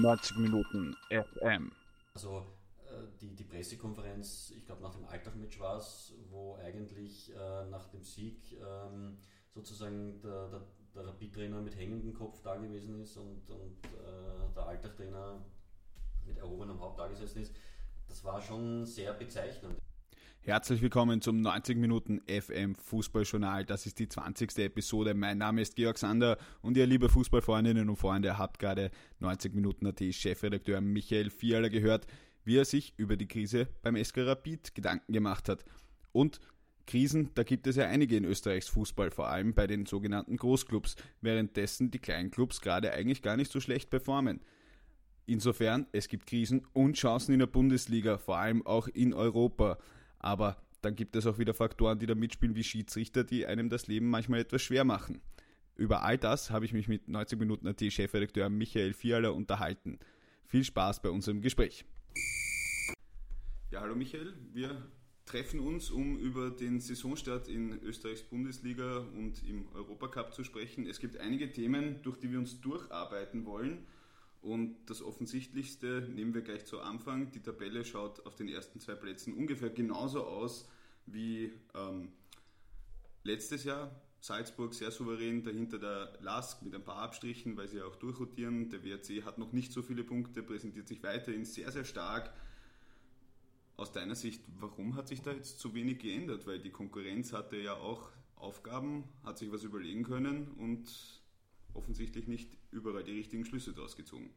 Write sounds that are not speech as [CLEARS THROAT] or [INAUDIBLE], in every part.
90 Minuten FM. Also äh, die, die Pressekonferenz, ich glaube nach dem Alltag-Match war es, wo eigentlich äh, nach dem Sieg ähm, sozusagen der, der, der Rapid-Trainer mit hängendem Kopf da gewesen ist und, und äh, der Alltag-Trainer mit erhobenem Haupt da gesessen ist. Das war schon sehr bezeichnend. Herzlich willkommen zum 90 Minuten FM Fußballjournal. Das ist die 20. Episode. Mein Name ist Georg Sander und ihr liebe Fußballfreundinnen und Freunde habt gerade 90 Minuten AT Chefredakteur Michael Fiala gehört, wie er sich über die Krise beim SK Rapid Gedanken gemacht hat. Und Krisen, da gibt es ja einige in Österreichs Fußball, vor allem bei den sogenannten Großclubs, währenddessen die Kleinclubs gerade eigentlich gar nicht so schlecht performen. Insofern, es gibt Krisen und Chancen in der Bundesliga, vor allem auch in Europa. Aber dann gibt es auch wieder Faktoren, die da mitspielen, wie Schiedsrichter, die einem das Leben manchmal etwas schwer machen. Über all das habe ich mich mit 90 Minuten AT Chefredakteur Michael Fiala unterhalten. Viel Spaß bei unserem Gespräch. Ja, hallo Michael, wir treffen uns, um über den Saisonstart in Österreichs Bundesliga und im Europacup zu sprechen. Es gibt einige Themen, durch die wir uns durcharbeiten wollen. Und das Offensichtlichste nehmen wir gleich zu Anfang. Die Tabelle schaut auf den ersten zwei Plätzen ungefähr genauso aus wie ähm, letztes Jahr. Salzburg sehr souverän, dahinter der Lask mit ein paar Abstrichen, weil sie auch durchrotieren. Der WRC hat noch nicht so viele Punkte, präsentiert sich weiterhin sehr, sehr stark. Aus deiner Sicht, warum hat sich da jetzt so wenig geändert? Weil die Konkurrenz hatte ja auch Aufgaben, hat sich was überlegen können und offensichtlich nicht überall die richtigen Schlüsse daraus gezogen.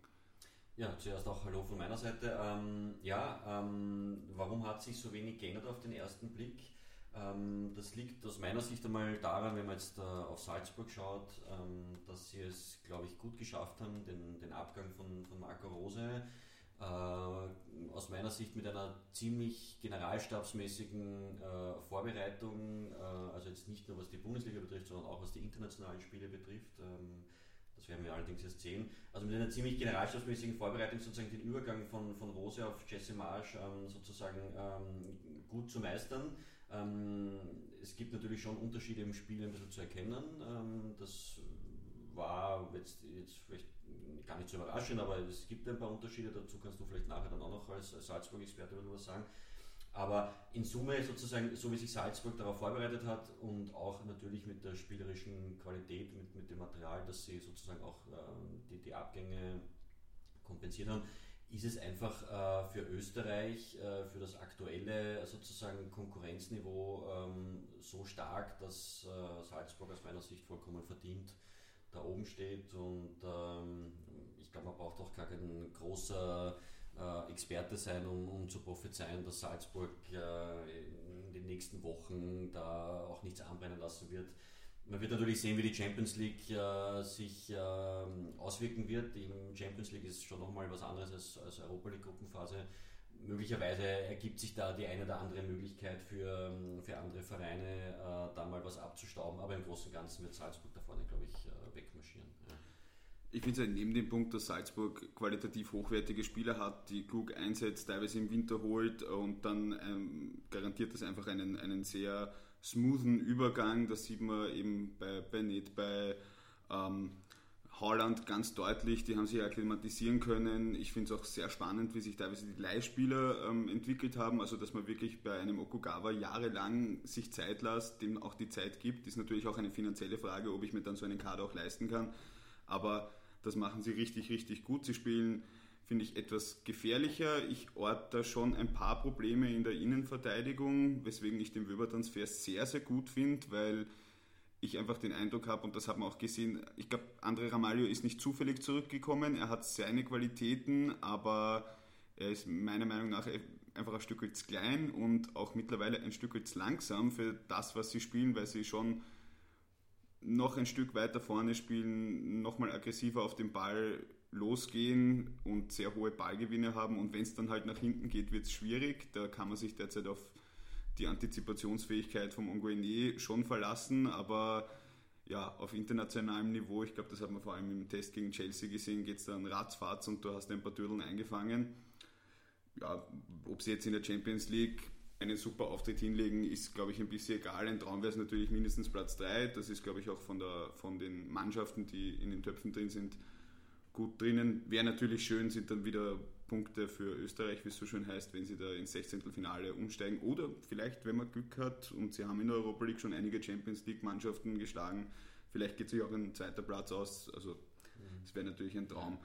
Ja, zuerst auch Hallo von meiner Seite. Ähm, ja, ähm, warum hat sich so wenig geändert auf den ersten Blick? Ähm, das liegt aus meiner Sicht einmal daran, wenn man jetzt äh, auf Salzburg schaut, ähm, dass sie es, glaube ich, gut geschafft haben, den, den Abgang von, von Marco Rose äh, aus meiner Sicht mit einer ziemlich generalstabsmäßigen äh, Vorbereitung, äh, also jetzt nicht nur was die Bundesliga betrifft, sondern auch was die internationalen Spiele betrifft. Ähm, das werden wir allerdings erst sehen. Also mit einer ziemlich generalstabsmäßigen Vorbereitung sozusagen den Übergang von, von Rose auf Jesse Marsch ähm, sozusagen ähm, gut zu meistern. Ähm, es gibt natürlich schon Unterschiede im Spiel ein bisschen zu erkennen. Ähm, das war jetzt, jetzt vielleicht gar nicht so überraschend, aber es gibt ein paar Unterschiede, dazu kannst du vielleicht nachher dann auch noch als Salzburg-Experte was sagen. Aber in Summe sozusagen, so wie sich Salzburg darauf vorbereitet hat und auch natürlich mit der spielerischen Qualität, mit, mit dem Material, dass sie sozusagen auch äh, die, die Abgänge kompensiert haben, ist es einfach äh, für Österreich, äh, für das aktuelle sozusagen Konkurrenzniveau ähm, so stark, dass äh, Salzburg aus meiner Sicht vollkommen verdient da oben steht. Und ähm, ich glaube, man braucht auch gar kein großer äh, Experte sein, um, um, zu prophezeien, dass Salzburg äh, in den nächsten Wochen da auch nichts anbrennen lassen wird. Man wird natürlich sehen, wie die Champions League äh, sich ähm, auswirken wird. Die Champions League ist schon nochmal was anderes als, als Europa League Gruppenphase möglicherweise ergibt sich da die eine oder andere Möglichkeit für, für andere Vereine, äh, da mal was abzustauben. Aber im Großen und Ganzen wird Salzburg da vorne, glaube ich, äh, wegmarschieren. Ja. Ich finde es halt neben dem Punkt, dass Salzburg qualitativ hochwertige Spieler hat, die klug einsetzt, teilweise im Winter holt und dann ähm, garantiert das einfach einen, einen sehr smoothen Übergang. Das sieht man eben bei Bennett, bei ähm, Holland ganz deutlich, die haben sich akklimatisieren können. Ich finde es auch sehr spannend, wie sich teilweise die Leihspieler ähm, entwickelt haben. Also, dass man wirklich bei einem Okugawa jahrelang sich Zeit lässt, dem auch die Zeit gibt, ist natürlich auch eine finanzielle Frage, ob ich mir dann so einen Kader auch leisten kann. Aber das machen sie richtig, richtig gut. Sie spielen, finde ich, etwas gefährlicher. Ich orte da schon ein paar Probleme in der Innenverteidigung, weswegen ich den Wöber-Transfer sehr, sehr gut finde, weil ich einfach den Eindruck habe, und das hat man auch gesehen, ich glaube, André Ramalho ist nicht zufällig zurückgekommen, er hat seine Qualitäten, aber er ist meiner Meinung nach einfach ein Stück zu klein und auch mittlerweile ein Stück zu langsam für das, was sie spielen, weil sie schon noch ein Stück weiter vorne spielen, nochmal aggressiver auf den Ball losgehen und sehr hohe Ballgewinne haben. Und wenn es dann halt nach hinten geht, wird es schwierig. Da kann man sich derzeit auf die Antizipationsfähigkeit vom Onguene schon verlassen, aber ja, auf internationalem Niveau, ich glaube, das hat man vor allem im Test gegen Chelsea gesehen, geht es dann ratzfatz und du hast ein paar Türdeln eingefangen. Ja, ob sie jetzt in der Champions League einen super Auftritt hinlegen, ist, glaube ich, ein bisschen egal. Ein Traum wäre es natürlich mindestens Platz 3. Das ist, glaube ich, auch von, der, von den Mannschaften, die in den Töpfen drin sind, gut drinnen. Wäre natürlich schön, sind dann wieder Punkte für Österreich, wie es so schön heißt, wenn sie da ins 16. Finale umsteigen. Oder vielleicht, wenn man Glück hat und sie haben in der Europa League schon einige Champions League-Mannschaften geschlagen, vielleicht geht sich auch ein zweiter Platz aus. Also das wäre natürlich ein Traum.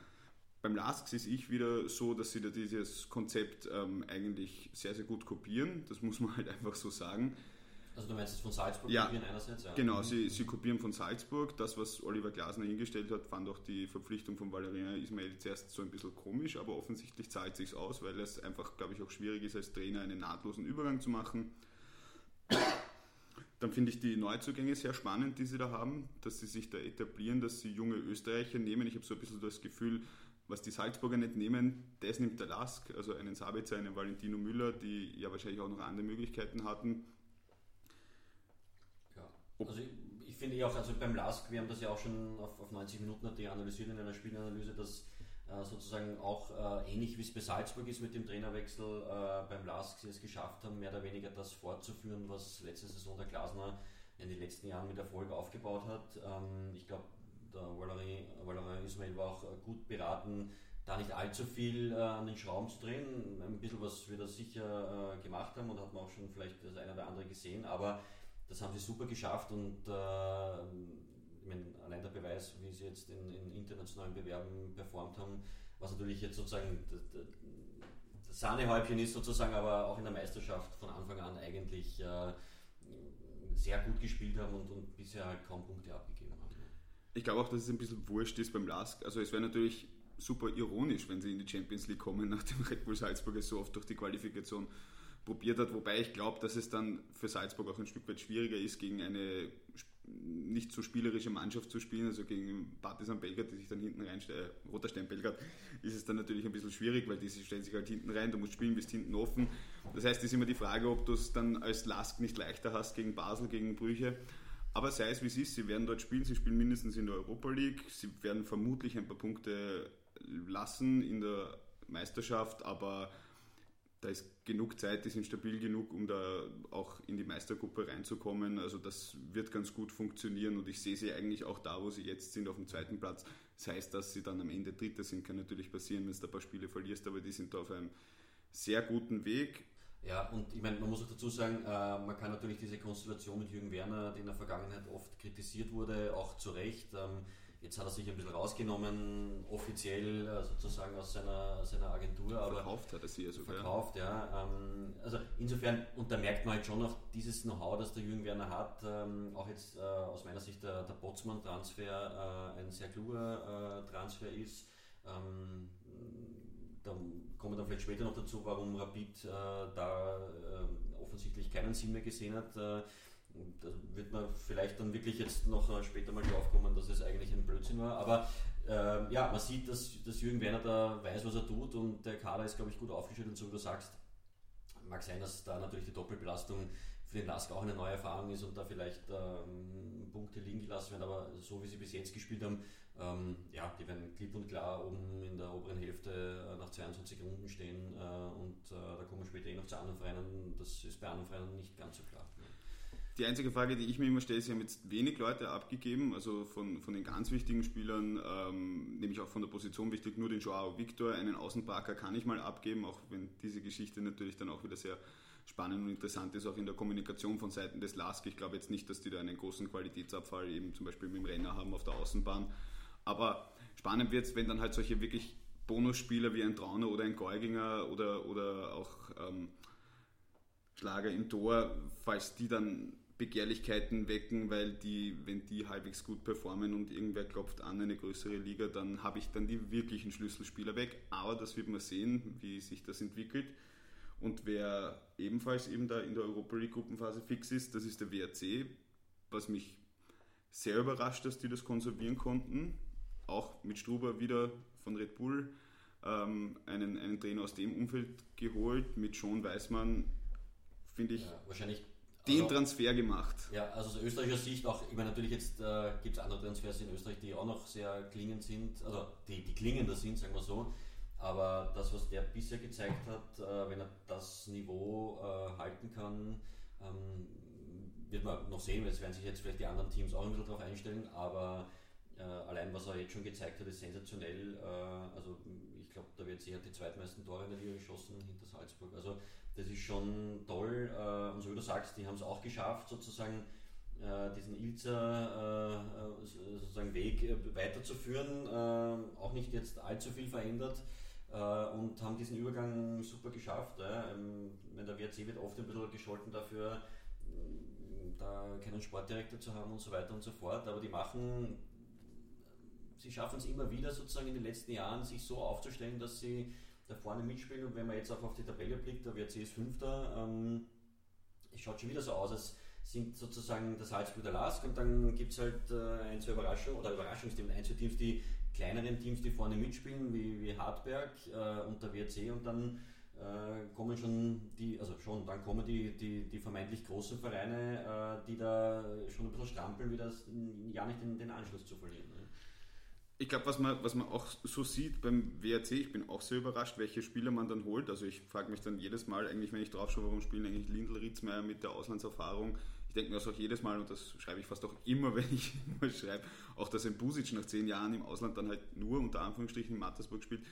Beim LASK ist ich wieder so, dass sie da dieses Konzept ähm, eigentlich sehr, sehr gut kopieren. Das muss man [LAUGHS] halt einfach so sagen. Also du meinst es von Salzburg Ja. kopieren einerseits? Ja. Genau, Mhm. sie, sie kopieren von Salzburg. Das, was Oliver Glasner hingestellt hat, fand auch die Verpflichtung von Valerian Ismail zuerst so ein bisschen komisch, aber offensichtlich zahlt sich aus, weil es einfach, glaube ich, auch schwierig ist, als Trainer einen nahtlosen Übergang zu machen. Dann finde ich die Neuzugänge sehr spannend, die sie da haben, dass sie sich da etablieren, dass sie junge Österreicher nehmen. Ich habe so ein bisschen das Gefühl, was die Salzburger nicht nehmen, das nimmt der Lask, also einen Sabitzer, einen Valentino Müller, die ja wahrscheinlich auch noch andere Möglichkeiten hatten. Also ich, ich finde auch, also beim LASK, wir haben das ja auch schon auf, auf 90 Minuten analysiert in einer Spielanalyse, dass äh, sozusagen auch äh, ähnlich wie es bei Salzburg ist mit dem Trainerwechsel äh, beim LASK sie es geschafft haben, mehr oder weniger das fortzuführen, was letzte Saison der Glasner in den letzten Jahren mit Erfolg aufgebaut hat. Ähm, ich glaube, der Valerie Ismail war auch äh, gut beraten, da nicht allzu viel äh, an den Schrauben zu drehen. Ein bisschen was wir da sicher äh, gemacht haben und hat man auch schon vielleicht das eine oder andere gesehen, aber das haben sie super geschafft und äh, ich meine, allein der Beweis, wie sie jetzt in, in internationalen Bewerben performt haben, was natürlich jetzt sozusagen das, Sahnehäubchen ist sozusagen, aber auch in der Meisterschaft von Anfang an eigentlich äh, sehr gut gespielt haben und, und bisher halt kaum Punkte abgegeben haben. Ich glaube auch, dass es ein bisschen wurscht ist beim LASK. Also es wäre natürlich super ironisch, wenn sie in die Champions League kommen, [LAUGHS] nachdem Red Bull Salzburg so oft durch die Qualifikation probiert hat. Wobei ich glaube, dass es dann für Salzburg auch ein Stück weit schwieriger ist, gegen eine nicht so spielerische Mannschaft zu spielen, also gegen Partizan Belgrad, die sich dann hinten reinstellen, äh, Roter Stein Belgrad, ist es dann natürlich ein bisschen schwierig, weil die stellen sich halt hinten rein, du musst spielen, bist hinten offen. Das heißt, es ist immer die Frage, ob du es dann als Lask nicht leichter hast gegen Basel, gegen Brüche. Aber sei es wie es ist, sie werden dort spielen, sie spielen mindestens in der Europa League, sie werden vermutlich ein paar Punkte lassen in der Meisterschaft, aber da ist genug Zeit, die sind stabil genug, um da auch in die Meistergruppe reinzukommen. Also das wird ganz gut funktionieren und ich sehe sie eigentlich auch da, wo sie jetzt sind, auf dem zweiten Platz. Das heißt, dass sie dann am Ende Dritter sind, kann natürlich passieren, wenn du ein paar Spiele verlierst, aber die sind da auf einem sehr guten Weg. Ja, und ich meine, man muss auch dazu sagen, äh, man kann natürlich diese Konstellation mit Jürgen Werner, die in der Vergangenheit oft kritisiert wurde, auch zu Recht. Ähm, jetzt hat er sich ein bisschen rausgenommen, offiziell äh, sozusagen aus seiner, seiner Agentur, aber Verkauft hat er sie ja sogar. verkauft, ja. Ähm, also insofern, und da merkt man halt schon noch dieses Know-how, das der Jürgen Werner hat, ähm, auch jetzt äh, aus meiner Sicht der, der Botsmann-Transfer äh, ein sehr kluger äh, Transfer ist. Ähm, da kommen wir dann vielleicht später noch dazu, warum Rapid äh, da äh, offensichtlich keinen Sinn mehr gesehen hat. Da wird man vielleicht dann wirklich jetzt noch äh, später mal drauf kommen, dass es eigentlich ein Blödsinn war. Aber äh, ja, man sieht, dass, dass Jürgen Werner da weiß, was er tut und der Kader ist, glaube ich, gut aufgestellt und so wie du sagst, mag sein, dass da natürlich die Doppelbelastung für den Lask auch eine neue Erfahrung ist und da vielleicht ähm, Punkte liegen gelassen werden, aber so wie sie bis jetzt gespielt haben, ähm, ja, die werden klipp und klar oben in der oberen Hälfte äh, nach 22 Runden stehen äh, und äh, da kommen wir später eh noch zu anderen Vereinen. Das ist bei anderen Vereinen nicht ganz so klar. Die einzige Frage, die ich mir immer stelle, ist, sie haben jetzt wenig Leute abgegeben, also von, von den ganz wichtigen Spielern, ähm, nämlich auch von der Position wichtig, nur den Joao Victor, einen Außenparker kann ich mal abgeben, auch wenn diese Geschichte natürlich dann auch wieder sehr spannend und interessant ist, auch in der Kommunikation von Seiten des LASK. Ich glaube jetzt nicht, dass die da einen großen Qualitätsabfall eben zum Beispiel mit dem Renner haben auf der Außenbahn, aber spannend wird es, wenn dann halt solche wirklich Bonusspieler wie ein Trauner oder ein Geuginger oder, oder auch ähm, Schlager im Tor, falls die dann Begehrlichkeiten wecken, weil die, wenn die halbwegs gut performen und irgendwer klopft an eine größere Liga, dann habe ich dann die wirklichen Schlüsselspieler weg. Aber das wird man sehen, wie sich das entwickelt. Und wer ebenfalls eben da in der Europa League Gruppenphase fix ist, das ist der WRC, was mich sehr überrascht, dass die das konservieren konnten. Auch mit Struber wieder von Red Bull ähm, einen, einen Trainer aus dem Umfeld geholt. Mit Sean Weißmann finde ich Ja, wahrscheinlich. Den also- Transfer gemacht. Ja, also aus österreichischer Sicht auch, ich meine natürlich jetzt äh, gibt es andere Transfers in Österreich, die auch noch sehr klingend sind, also die, die klingender sind, sagen wir so. Aber das, was der bisher gezeigt hat, äh, wenn er das Niveau äh, halten kann, ähm, wird man noch sehen, weil es werden sich jetzt vielleicht die anderen Teams auch ein bisschen darauf einstellen, aber Äh, allein was er jetzt schon gezeigt hat, ist sensationell. Äh, also ich glaube, der WRC hat die zweitmeisten Tore in der Liga geschossen hinter Salzburg. Also das ist schon toll. Äh, und so wie du sagst, die haben es auch geschafft, sozusagen äh, diesen Ilzer äh, sozusagen Weg weiterzuführen. auch nicht jetzt allzu viel verändert und haben diesen Übergang super geschafft. Ähm, der WRC wird oft ein bisschen gescholten dafür, da keinen Sportdirektor zu haben und so weiter und so fort, aber die machen sie schaffen es immer wieder sozusagen in den letzten Jahren, sich so aufzustellen, dass sie da vorne mitspielen. Und wenn man jetzt auch auf die Tabelle blickt, der WRC ist Fünfter, ähm, es schaut schon wieder so aus, als sind sozusagen der Salzburg der Lask und dann gibt es halt äh, ein, zwei Überraschungen oder Überraschungsteams, ein, zwei Teams, die kleineren Teams, die vorne mitspielen, wie, wie Hartberg äh, und der WRC und dann äh, kommen schon die, also schon, dann kommen die, die, die vermeintlich großen Vereine, äh, die da schon ein bisschen strampeln, wie das ja nicht den, den Anschluss zu verlieren. Ne? Ich glaube, was man, was man auch so sieht beim WRC, ich bin auch sehr überrascht, welche Spieler man dann holt. Also ich frage mich dann jedes Mal, eigentlich, wenn ich drauf schaue, warum spielen eigentlich Lindl Ritzmeier mit der Auslandserfahrung. Ich denke mir das auch jedes Mal, und das schreibe ich fast auch immer, [LAUGHS] wenn ich mal schreibe, auch dass ein Busic nach zehn Jahren im Ausland dann halt nur unter Anführungsstrichen in Mattersburg spielt.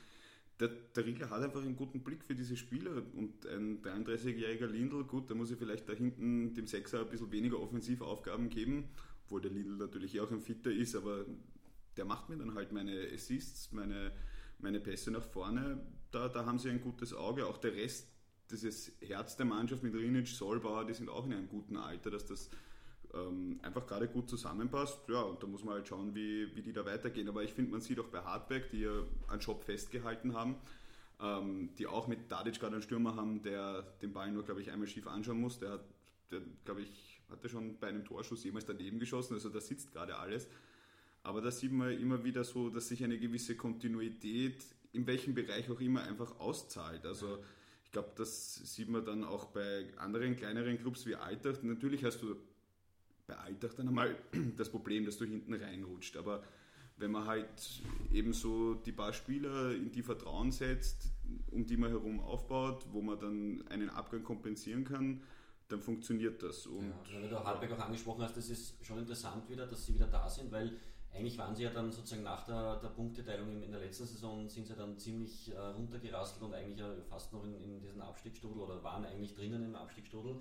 Der, der Riegler hat einfach einen guten Blick für diese Spieler und ein 33-jähriger Lindl, gut, da muss ich vielleicht da hinten dem Sechser ein bisschen weniger Offensivaufgaben geben, obwohl der Lindl natürlich auch ein Fitter ist, aber der macht mir dann halt meine Assists, meine, meine Pässe nach vorne. Da, da haben sie ein gutes Auge. Auch der Rest, dieses Herz der Mannschaft mit Rinic, Solbauer, die sind auch in einem guten Alter, dass das ähm, einfach gerade gut zusammenpasst. Ja, und da muss man halt schauen, wie, wie die da weitergehen. Aber ich finde, man sieht auch bei Hardback, die ja einen Job festgehalten haben, ähm, die auch mit Tadic gerade einen Stürmer haben, der den Ball nur, glaube ich, einmal schief anschauen muss. Der hat, glaube ich, hatte schon bei einem Torschuss jemals daneben geschossen, also da sitzt gerade alles. Aber da sieht man immer wieder so, dass sich eine gewisse Kontinuität in welchem Bereich auch immer einfach auszahlt. Also ich glaube, das sieht man dann auch bei anderen kleineren Clubs wie Alltag. Natürlich hast du bei Alltag dann einmal [CLEARS THROAT] das Problem, dass du hinten reinrutscht. Aber wenn man halt eben so die paar Spieler in die Vertrauen setzt, um die man herum aufbaut, wo man dann einen Abgang kompensieren kann, dann funktioniert das. Und ja, weil du Hartberg auch angesprochen hast, das ist schon interessant wieder, dass sie wieder da sind, weil eigentlich waren sie ja dann sozusagen nach der, der Punkteteilung in der letzten Saison sind sie dann ziemlich äh, runtergerastelt und eigentlich äh, fast noch in, in diesen Abstiegsstrudel oder waren eigentlich drinnen im Abstiegsstrudel.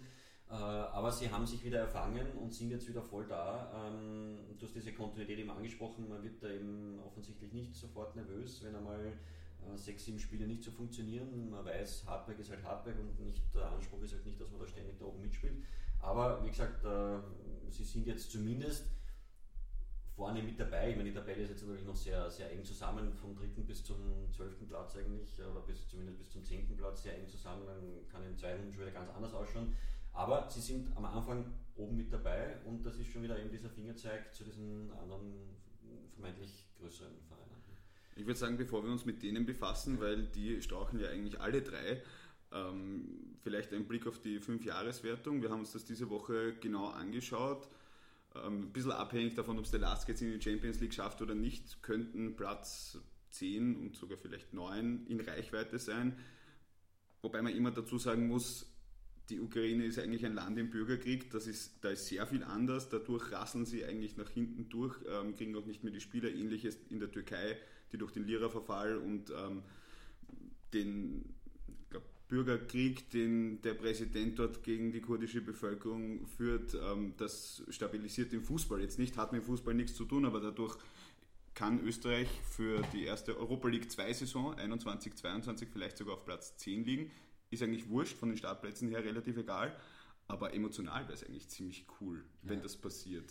Äh, aber sie haben sich wieder erfangen und sind jetzt wieder voll da. Ähm, du hast diese Kontinuität eben angesprochen, man wird da eben offensichtlich nicht sofort nervös, wenn einmal äh, sechs, sieben Spiele nicht so funktionieren. Man weiß, Hardback ist halt Hardback und nicht, der Anspruch ist halt nicht, dass man da ständig da oben mitspielt. Aber wie gesagt, äh, sie sind jetzt zumindest vorne mit dabei. Ich meine, die Tabelle ist jetzt natürlich noch sehr, sehr eng zusammen, vom dritten bis zum zwölften Platz eigentlich, oder bis, zumindest bis zum zehnten Platz sehr eng zusammen. Dann kann in zwei Runden schon wieder ganz anders ausschauen. Aber sie sind am Anfang oben mit dabei und das ist schon wieder eben dieser Fingerzeig zu diesen anderen vermeintlich größeren Vereinen. Ich würde sagen, bevor wir uns mit denen befassen, weil die strauchen ja eigentlich alle drei, ähm, vielleicht ein Blick auf die Fünfjahreswertung. Wir haben uns das diese Woche genau angeschaut. Ähm, ein bisschen abhängig davon, ob es der Last jetzt in die Champions League schafft oder nicht, könnten Platz 10 und sogar vielleicht 9 in Reichweite sein. Wobei man immer dazu sagen muss, die Ukraine ist eigentlich ein Land im Bürgerkrieg, das ist, da ist sehr viel anders, dadurch rasseln sie eigentlich nach hinten durch, ähm, kriegen auch nicht mehr die Spieler, ähnliches in der Türkei, die durch den Lira-Verfall und ähm, den Bürgerkrieg, den der Präsident dort gegen die kurdische Bevölkerung führt, ähm, das stabilisiert den Fußball jetzt nicht, hat mit dem Fußball nichts zu tun, aber dadurch kann Österreich für die erste Europa League 2 Saison 21, 22 vielleicht sogar auf Platz 10 liegen. Ist eigentlich wurscht, von den Startplätzen her relativ egal, aber emotional wäre es eigentlich ziemlich cool, wenn ja. das passiert.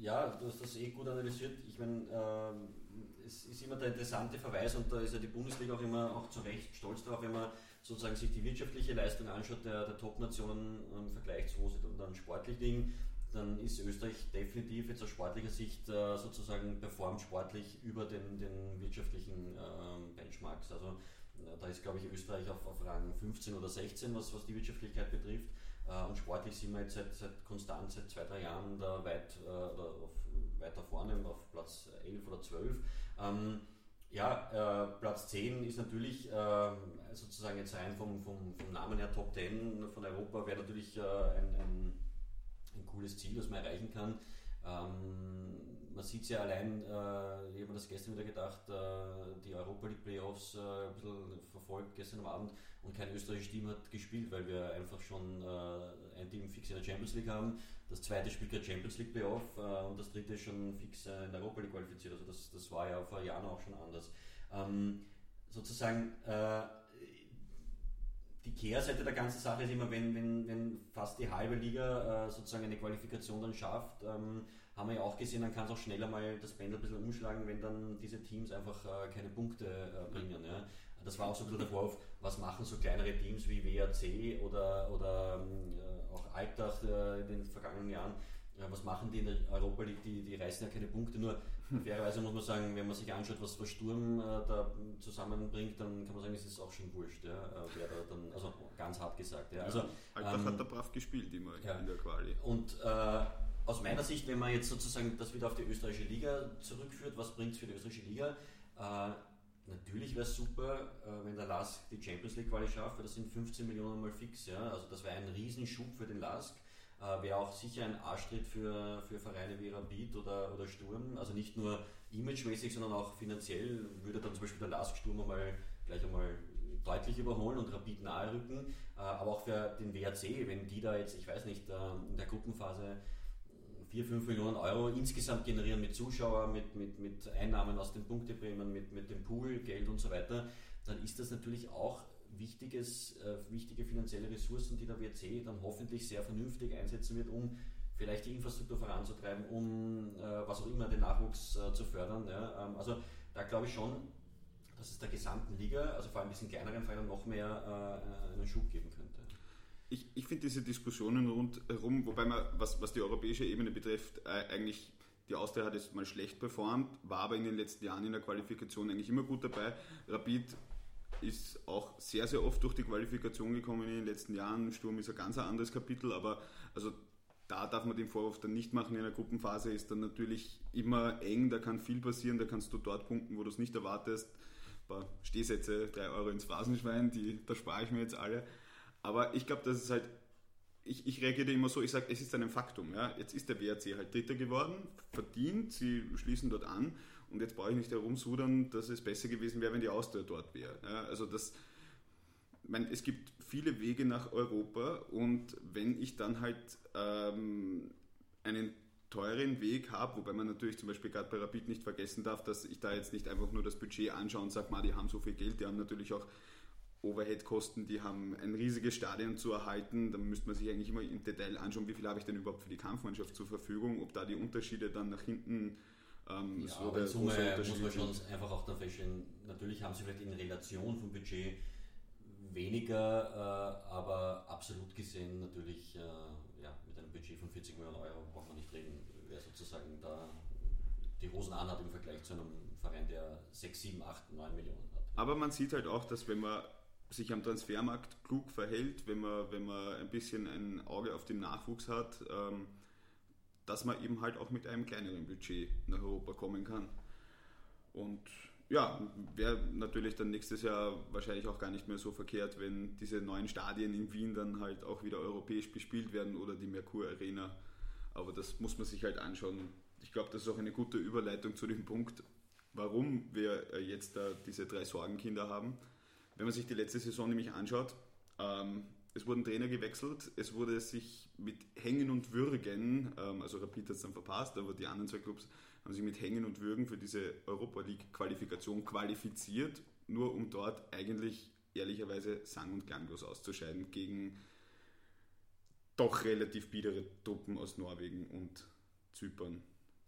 Ja, du hast das eh gut analysiert. Ich meine, ähm es ist immer der interessante Verweis und da ist ja die Bundesliga auch immer auch zu Recht stolz darauf, wenn man sozusagen sich die wirtschaftliche Leistung anschaut der, der Top-Nationen im Vergleich zu wo sie dann sportlich liegen, dann ist Österreich definitiv jetzt aus sportlicher Sicht äh, sozusagen performt sportlich über den, den wirtschaftlichen äh, Benchmarks. Also äh, da ist glaube ich Österreich auf, auf Rang 15 oder 16, was, was die Wirtschaftlichkeit betrifft. Äh, und sportlich sind wir jetzt seit, seit konstant seit zwei, drei Jahren da weit äh, auf, weiter vorne auf Platz 11 oder 12. Ähm, ja, äh, Platz 10 ist natürlich äh, sozusagen jetzt rein vom, vom, vom, Namen her Top 10 von Europa, wäre natürlich äh, ein, ein, ein, cooles Ziel, das man erreichen kann. Ähm, man sieht es ja allein, äh, ich habe mir das gestern wieder gedacht, äh, die Europa League Playoffs äh, ein bisschen verfolgt gestern Abend und kein österreichisches Team hat gespielt, weil wir einfach schon äh, ein Team fix in der Champions League haben. Das zweite spielt der Champions League Playoff äh, und das dritte schon fix äh, in der Europa League qualifiziert. Also das, das war ja vor Jahren auch schon anders. Ähm, sozusagen die Kehrseite der ganzen Sache ist immer, wenn, wenn, wenn fast die halbe Liga äh, sozusagen eine Qualifikation dann schafft, ähm, haben wir ja auch gesehen, dann kann es auch schneller mal das Pendel ein bisschen umschlagen, wenn dann diese Teams einfach äh, keine Punkte äh, bringen. Ja. Das war auch so ein bisschen der Vorwurf, was machen so kleinere Teams wie WAC oder, oder ähm, auch Altach äh, in den vergangenen Jahren, was machen die in der Europa League, die, die reißen ja keine Punkte, nur fairerweise muss man sagen, wenn man sich anschaut, was, was Sturm äh, da zusammenbringt, dann kann man sagen, es ist auch schon wurscht, ja, äh, wer da dann, also ganz hart gesagt. Ja. Also, Altach ähm, hat da brav gespielt immer ja. in der Quali. Und äh, aus meiner Sicht, wenn man jetzt sozusagen das wieder auf die österreichische Liga zurückführt, was bringt es für die österreichische Liga? Äh, natürlich wäre es super, äh, wenn der LASK die Champions League Quali schafft, weil das sind 15 Millionen mal fix. Ja? Also das wäre ein Riesenschub für den LASK. Äh, wäre auch sicher ein Arschtritt für, für Vereine wie Rapid oder, oder Sturm. Also nicht nur imagemäßig, sondern auch finanziell würde dann zum Beispiel der LASK Sturm einmal gleich einmal deutlich überholen und Rapid nahe rücken. Äh, aber auch für den WRC, wenn die da jetzt, ich weiß nicht, in der Gruppenphase 4, 5 Millionen Euro insgesamt generieren mit Zuschauern, mit, mit, mit Einnahmen aus den Punkteprämien, mit, mit dem Pool, Geld und so weiter, dann ist das natürlich auch wichtiges, äh, wichtige finanzielle Ressourcen, die der WRC dann hoffentlich sehr vernünftig einsetzen wird, um vielleicht die Infrastruktur voranzutreiben, um äh, was auch immer den Nachwuchs äh, zu fördern. Ja. Ähm, also da glaube ich schon, dass es der gesamten Liga, also vor allem bisschen kleineren Vereinen, noch mehr äh, einen Schub geben könnte ich, ich finde diese Diskussionen rundherum, wobei man, was, was die europäische Ebene betrifft, äh, eigentlich die Austria hat jetzt mal schlecht performt, war aber in den letzten Jahren in der Qualifikation eigentlich immer gut dabei. Rapid ist auch sehr, sehr oft durch die Qualifikation gekommen in den letzten Jahren. Sturm ist ein ganz anderes Kapitel, aber also da darf man den Vorwurf dann nicht machen. In der Gruppenphase ist dann natürlich immer eng, da kann viel passieren, da kannst du dort punkten, wo du es nicht erwartest. Ein paar Stehsätze, 3 Euro ins Phrasenschwein, die, da spare ich mir jetzt alle. Aber ich glaube, das ist halt, ich, ich reagiere immer so, ich sage, es ist ein Faktum. Ja? Jetzt ist der WRC halt Dritter geworden, verdient, sie schließen dort an und jetzt brauche ich nicht herumsudern, dass es besser gewesen wäre, wenn die Austria dort wäre. Ja? Also das, meine, es gibt viele Wege nach Europa und wenn ich dann halt ähm, einen teuren Weg habe, wobei man natürlich zum Beispiel gerade bei Rapid nicht vergessen darf, dass ich da jetzt nicht einfach nur das Budget anschaue und sage, die haben so viel Geld, die haben natürlich auch Overhead-Kosten, die haben ein riesiges Stadion zu erhalten. Da müsste man sich eigentlich immer im Detail anschauen, wie viel habe ich denn überhaupt für die Kampfmannschaft zur Verfügung, ob da die Unterschiede dann nach hinten ähm, ja, so der Summe muss man schon einfach auch da feststellen, natürlich haben sie vielleicht in Relation vom Budget weniger, äh, aber absolut gesehen natürlich äh, ja, mit einem Budget von 40 Millionen Euro braucht man nicht reden, wer sozusagen da die Hosen anhat im Vergleich zu einem Verein, der 6, 7, 8, 9 Millionen hat. Aber man sieht halt auch, dass wenn man sich am Transfermarkt klug verhält, wenn man, wenn man ein bisschen ein Auge auf den Nachwuchs hat, ähm, dass man eben halt auch mit einem kleineren Budget nach Europa kommen kann. Und ja, wäre natürlich dann nächstes Jahr wahrscheinlich auch gar nicht mehr so verkehrt, wenn diese neuen Stadien in Wien dann halt auch wieder europäisch bespielt werden oder die Merkur Arena. Aber das muss man sich halt anschauen. Ich glaube, das ist auch eine gute Überleitung zu dem Punkt, warum wir äh, jetzt da diese drei Sorgenkinder haben. Wenn man sich die letzte Saison nämlich anschaut, ähm, es wurden Trainer gewechselt, es wurde sich mit Hängen und Würgen, ähm, also Rapid hat es dann verpasst, aber die anderen zwei Clubs haben sich mit Hängen und Würgen für diese Europa League Qualifikation qualifiziert, nur um dort eigentlich ehrlicherweise sang- und klanglos auszuscheiden gegen doch relativ biedere Truppen aus Norwegen und Zypern.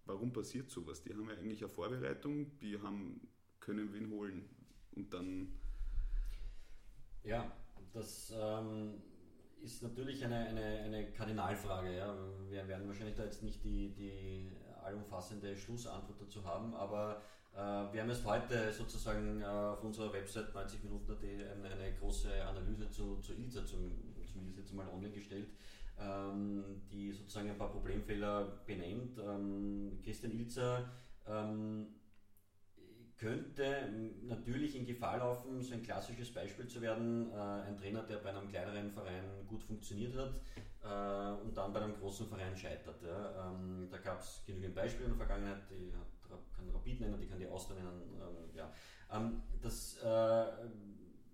Warum passiert sowas? Die haben ja eigentlich eine Vorbereitung, die haben, können wen holen und dann ja, das ähm, ist natürlich eine, eine, eine Kardinalfrage. Ja. Wir werden wahrscheinlich da jetzt nicht die, die allumfassende Schlussantwort dazu haben, aber äh, wir haben jetzt heute sozusagen äh, auf unserer Website 90 Minuten eine, eine große Analyse zu, zu Ilza zum, zumindest jetzt mal online gestellt, ähm, die sozusagen ein paar Problemfehler benennt. Ähm, Christian Ilzer ähm, könnte natürlich in Gefahr laufen, so ein klassisches Beispiel zu werden, äh, ein Trainer, der bei einem kleineren Verein gut funktioniert hat äh, und dann bei einem großen Verein scheitert. Ja. Ähm, da gab es genügend Beispiele in der Vergangenheit, die kann Rapid nennen, die kann die Austria nennen. Ähm, ja. Ähm, das, äh,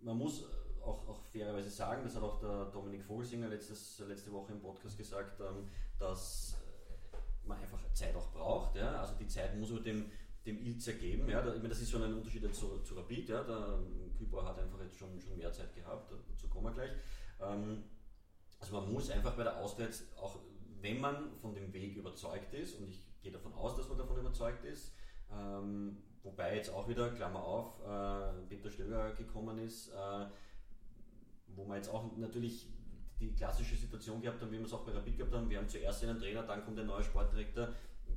man muss auch, auch, fairerweise sagen, das hat auch der Dominik Vogelsinger letztes, letzte Woche im Podcast gesagt, ähm, dass man einfach Zeit auch braucht. Ja. Also die Zeit muss man dem dem Ilzer geben. Ja, da, ich meine, das ist schon ein Unterschied zu, zu Rapid. Ja, der Kübauer hat einfach jetzt schon, schon mehr Zeit gehabt, dazu kommen wir gleich. Ähm, also man muss einfach bei der Austria auch wenn man von dem Weg überzeugt ist, und ich gehe davon aus, dass man davon überzeugt ist, ähm, wobei jetzt auch wieder, Klammer auf, äh, Peter Stöger gekommen ist, äh, wo man jetzt auch natürlich die klassische Situation gehabt haben, wie wir es auch bei Rapid gehabt haben, wir haben zuerst einen Trainer, dann kommt der neue Sportdirektor,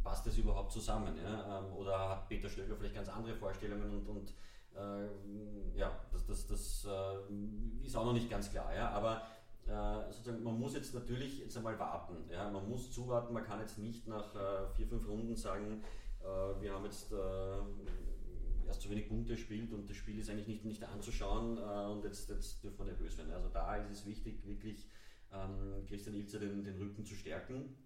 passt das überhaupt zusammen? Ja? Ähm, oder hat Peter Stöger vielleicht ganz andere Vorstellungen und, und äh, ja, das, das, das äh, ist auch noch nicht ganz klar. Ja? Aber äh, sozusagen, man muss jetzt natürlich jetzt einmal warten. Ja? Man muss zuwarten, man kann jetzt nicht nach äh, vier, fünf Runden sagen, äh, wir haben jetzt äh, erst zu wenig Punkte gespielt und das Spiel ist eigentlich nicht, nicht anzuschauen und jetzt, jetzt dürfen wir nervös werden. Also da ist es wichtig, wirklich ähm, Christian Ilzer den, den Rücken zu stärken.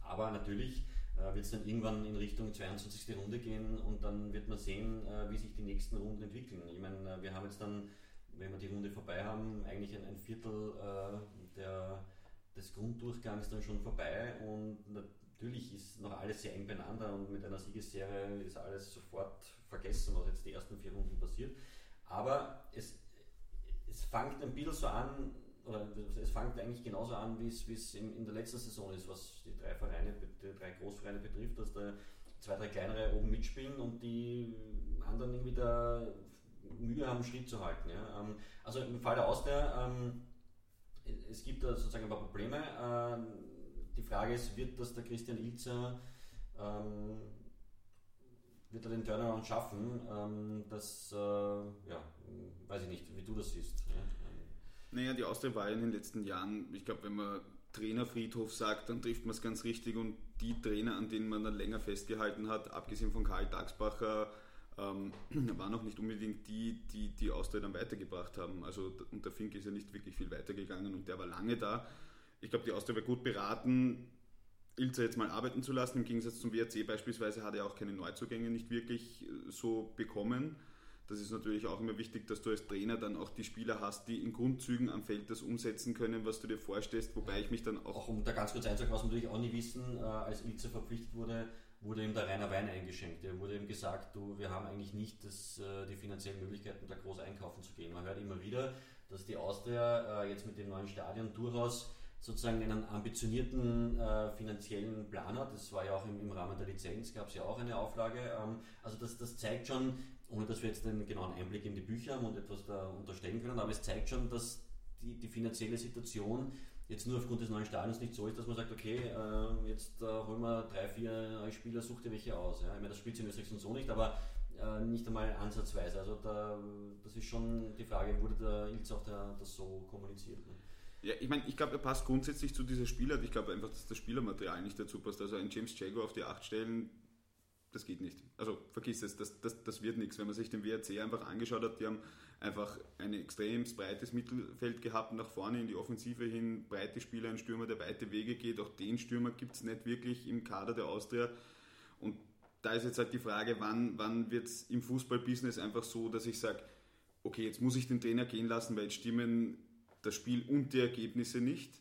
Aber natürlich wird es dann irgendwann in Richtung 22. Runde gehen und dann wird man sehen, äh, wie sich die nächsten Runden entwickeln. Ich meine, äh, wir haben jetzt dann, wenn wir die Runde vorbei haben, eigentlich ein, ein Viertel der, des Grunddurchgangs dann schon vorbei und natürlich ist noch alles sehr eng beieinander und mit einer Siegesserie ist alles sofort vergessen, was jetzt die ersten vier Runden passiert. Aber es, es fängt ein bisschen so an, oder es fängt eigentlich genauso an, wie es, in, in der letzten Saison ist, was die drei Vereine, die drei Großvereine betrifft, dass da zwei, drei kleinere oben mitspielen und die anderen irgendwie da Mühe haben, Schritt zu halten. Ja. Ähm, also im Fall der Austria, ähm, es gibt da sozusagen ein paar Probleme. Ähm, die Frage ist, wird das der Christian Ilzer, wird er den Turnaround schaffen? das, äh, ja, weiß ich nicht, wie du das siehst. Ja. Naja, die Austria war in den letzten Jahren, ich glaube, wenn man Trainerfriedhof sagt, dann trifft man es ganz richtig und die Trainer, an denen man dann länger festgehalten hat, abgesehen von Karl Dagsbacher, ähm, [CLEARS THROAT] waren auch nicht unbedingt die, die die Austria dann weitergebracht haben. Also unter Fink ist ja nicht wirklich viel weitergegangen und der war lange da. Ich glaube, die Austria war gut beraten, Ilzer jetzt mal arbeiten zu lassen. Im Gegensatz zum WRC beispielsweise hat er auch keine Neuzugänge nicht wirklich äh, so bekommen das ist natürlich auch immer wichtig, dass du als Trainer dann auch die Spieler hast, die in Grundzügen am Feld das umsetzen können, was du dir vorstellst, wobei ich mich dann auch... Auch um da ganz kurz einzusagen, was wir natürlich auch nie wissen, äh, als Ilze verpflichtet wurde, wurde ihm der reiner Wein eingeschenkt. Er wurde ihm gesagt, du, wir haben eigentlich nicht das, äh, die finanziellen Möglichkeiten, da groß einkaufen zu gehen. Man hört immer wieder, dass die Austria äh, jetzt mit dem neuen Stadion durchaus sozusagen einen ambitionierten äh, finanziellen Plan hat. Das war ja auch im, im Rahmen der Lizenz, gab es ja auch eine Auflage. Ähm, also das, das zeigt schon, ohne dass wir jetzt einen genauen Einblick in die Bücher haben und etwas da unterstellen können, aber es zeigt schon, dass die, die finanzielle Situation jetzt nur aufgrund des neuen Stadions nicht so ist, dass man sagt, okay, äh, jetzt äh, holen wir drei, vier neue Spieler, such dir welche aus. Ja? Ich meine, das spielt in Österreich so nicht, aber äh, nicht einmal ansatzweise. Also da, das ist schon die Frage, wurde der Ilz auch der, das so kommuniziert? Ne? Ja, ich meine, ich glaube, er passt grundsätzlich zu dieser Spieler. Ich glaube einfach, dass das Spielermaterial nicht dazu passt. Also ein James Jago auf die acht Stellen, das geht nicht. Also vergiss es, das, das, das wird nichts. Wenn man sich den WRC einfach angeschaut hat, die haben einfach ein extrem breites Mittelfeld gehabt, nach vorne in die Offensive hin, breite Spieler, ein Stürmer, der weite Wege geht. Auch den Stürmer gibt es nicht wirklich im Kader der Austria. Und da ist jetzt halt die Frage, wann, wann wird es im Fußballbusiness einfach so, dass ich sage, okay, jetzt muss ich den Trainer gehen lassen, weil jetzt stimmen das Spiel und die Ergebnisse nicht.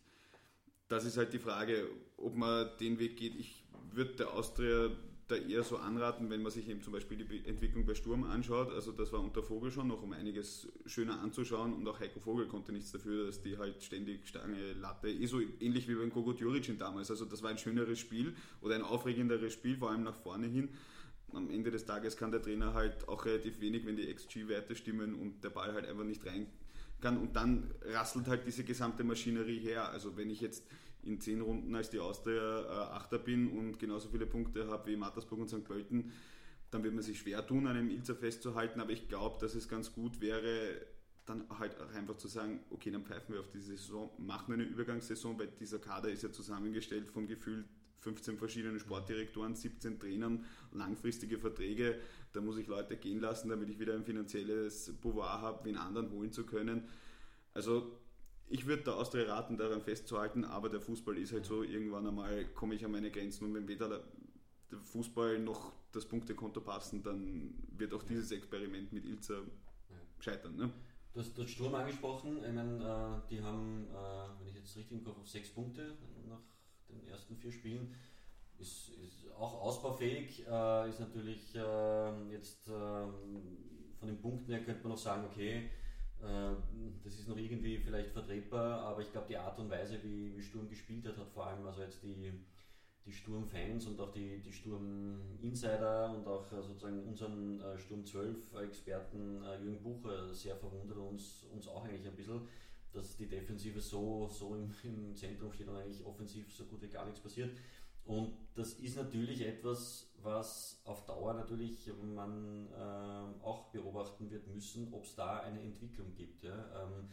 Das ist halt die Frage, ob man den Weg geht. Ich würde der Austria da eher so anraten, wenn man sich eben zum Beispiel die Entwicklung bei Sturm anschaut. Also das war unter Vogel schon noch um einiges schöner anzuschauen und auch Heiko Vogel konnte nichts dafür, dass die halt ständig Stange, Latte, eh so ähnlich wie beim Kogo Djuricin damals. Also das war ein schöneres Spiel oder ein aufregenderes Spiel, vor allem nach vorne hin. Am Ende des Tages kann der Trainer halt auch relativ wenig, wenn die XG-Werte stimmen und der Ball halt einfach nicht rein kann und dann rasselt halt diese gesamte Maschinerie her. Also wenn ich jetzt in zehn Runden als die Austria äh, Achter bin und genauso viele Punkte habe wie Mattersburg und St. Pölten, dann wird man sich schwer tun, an einem Ilzer festzuhalten. Aber ich glaube, dass es ganz gut wäre, dann halt einfach zu sagen, okay, dann pfeifen wir auf diese Saison, machen eine Übergangssaison, weil dieser Kader ist ja zusammengestellt von gefühlt 15 verschiedene Sportdirektoren, 17 Trainern, langfristige Verträge. Da muss ich Leute gehen lassen, damit ich wieder ein finanzielles Pouvoir habe, wen anderen holen zu können. Also ich würde der Austria raten, daran festzuhalten, aber der Fußball ist halt so, irgendwann einmal komme ich an meine Grenzen und wenn weder der Fußball noch das Punktekonto passen, dann wird auch dieses Experiment mit Ilza scheitern. Ne? Du hast, hast Sturm angesprochen, ich meine, äh, die haben, äh, wenn ich jetzt richtig im Kopf habe, sechs Punkte nach den ersten vier Spielen. Ist, ist auch ausbaufähig, äh, ist natürlich äh, jetzt ähm, von den Punkten her könnte man noch sagen, okay, das ist noch irgendwie vielleicht vertretbar, aber ich glaube, die Art und Weise, wie, wie Sturm gespielt hat, hat vor allem also jetzt die, die Sturm-Fans und auch die, die Sturm-Insider und auch äh, sozusagen unseren äh, Sturm 12-Experten Jürgen Bucher sehr verwundert und uns, uns auch eigentlich ein bisschen, dass die Defensive so, so im, im Zentrum steht und eigentlich offensiv so gut wie gar nichts passiert. Und das ist natürlich etwas, was auf Dauer natürlich man äh, auch beobachten wird müssen, ob es da eine Entwicklung gibt. Ja? Ähm,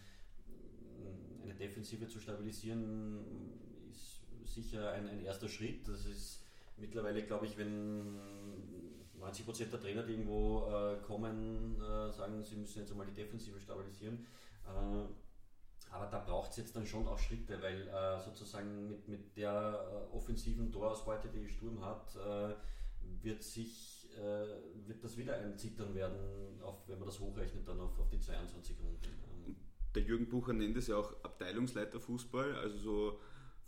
eine Defensive zu stabilisieren ist sicher ein, ein, erster Schritt. Das ist mittlerweile, glaube ich, wenn 90% der Trainer, die irgendwo äh, kommen, äh, sagen, sie müssen jetzt einmal die Defensive stabilisieren. Äh, aber da braucht es jetzt dann schon auch Schritte, weil äh, sozusagen mit, mit der äh, offensiven Torausbeute, die Sturm hat, äh, wird sich äh, wird das wieder ein Zittern werden, auf, wenn man das hochrechnet, dann auf, auf die 22 Runden. Der Jürgen Bucher nennt es ja auch Abteilungsleiter Fußball, also so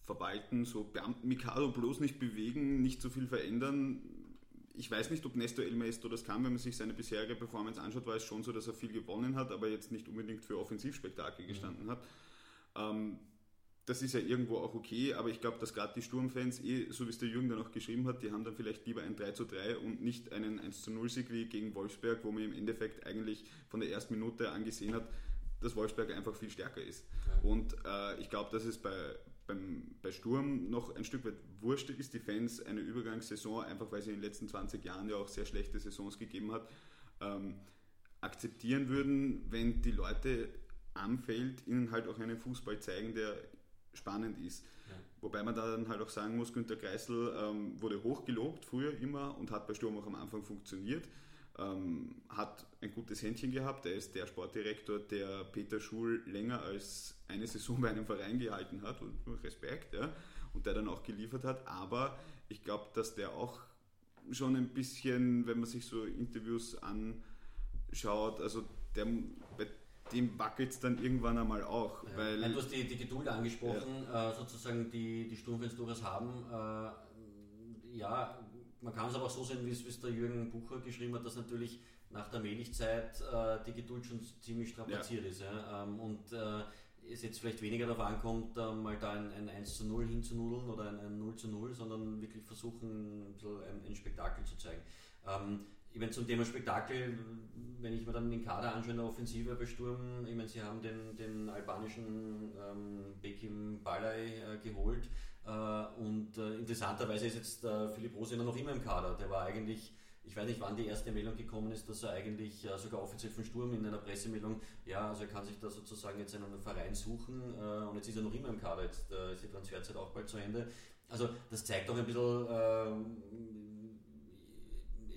verwalten, so Beamten Mikado bloß nicht bewegen, nicht so viel verändern. Ich weiß nicht, ob Nestor El Maestro das kann, wenn man sich seine bisherige Performance anschaut, war es schon so, dass er viel gewonnen hat, aber jetzt nicht unbedingt für Offensivspektakel gestanden mhm. hat. Ähm, das ist ja irgendwo auch okay, aber ich glaube, dass gerade die Sturmfans, eh, so wie es der Jürgen dann auch geschrieben hat, die haben dann vielleicht lieber ein 3 zu 3 und nicht einen 1 zu 0 Sieg wie gegen Wolfsberg, wo man im Endeffekt eigentlich von der ersten Minute angesehen hat, dass Wolfsberg einfach viel stärker ist. Ja. Und äh, ich glaube, dass es bei, beim, bei Sturm noch ein Stück weit wurscht ist, die Fans eine Übergangssaison, einfach weil es in den letzten 20 Jahren ja auch sehr schlechte Saisons gegeben hat, ähm, akzeptieren würden, wenn die Leute am Feld ihnen halt auch einen Fußball zeigen, der spannend ist. Ja. Wobei man da dann halt auch sagen muss, Günter Kreisel ähm, wurde hochgelobt früher immer und hat bei Sturm auch am Anfang funktioniert. Ähm, hat ein gutes Händchen gehabt. Er ist der Sportdirektor, der Peter Schul länger als eine Saison bei einem Verein gehalten hat und Respekt, ja, und der dann auch geliefert hat. Aber ich glaube, dass der auch schon ein bisschen, wenn man sich so Interviews anschaut, also der, bei dem wackelt es dann irgendwann einmal auch. Ja. Weil du hast die, die Geduld angesprochen, ja. äh, sozusagen die, die Sturmfans durchaus haben. Äh, ja, man kann es aber auch so sehen, wie es der Jürgen Bucher geschrieben hat, dass natürlich nach der Meligzeit äh, die Geduld schon ziemlich strapaziert ja. ist. Ja? Ähm, und äh, es jetzt vielleicht weniger darauf ankommt, äh, mal da ein, ein 1 zu 0 hinzunudeln oder ein, ein 0 zu 0, sondern wirklich versuchen, ein, ein Spektakel zu zeigen. Ähm, ich meine, zum Thema Spektakel, wenn ich mir dann den Kader anschaue in der Offensive bei Sturm, ich meine, sie haben den, den albanischen ähm, Bekim Balai äh, geholt und äh, interessanterweise ist jetzt äh, Philipp Rosiner noch immer im Kader. Der war eigentlich, ich weiß nicht, wann die erste Meldung gekommen ist, dass er eigentlich äh, sogar offiziell von Sturm in einer Pressemeldung, ja, also er kann sich da sozusagen jetzt einen Verein suchen äh, und jetzt ist er noch immer im Kader, jetzt ist die Transferzeit auch bald zu Ende. Also das zeigt doch ein bisschen ähm,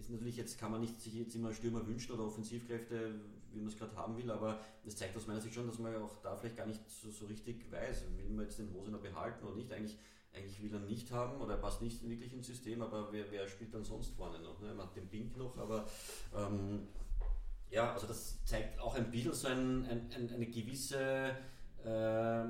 natürlich jetzt kann man nicht sich jetzt immer Stürmer wünschen oder Offensivkräfte, wie man es gerade haben will, aber das zeigt aus meiner Sicht schon, dass man auch da vielleicht gar nicht so, so richtig weiß, will man jetzt den Hosener behalten oder nicht. Eigentlich, eigentlich will er nicht haben oder er passt nicht wirklich ins System, aber wer, wer spielt dann sonst vorne noch? Ne? Man hat den Pink noch, aber ähm, ja, also das zeigt auch ein bisschen so ein, ein, ein, eine gewisse äh,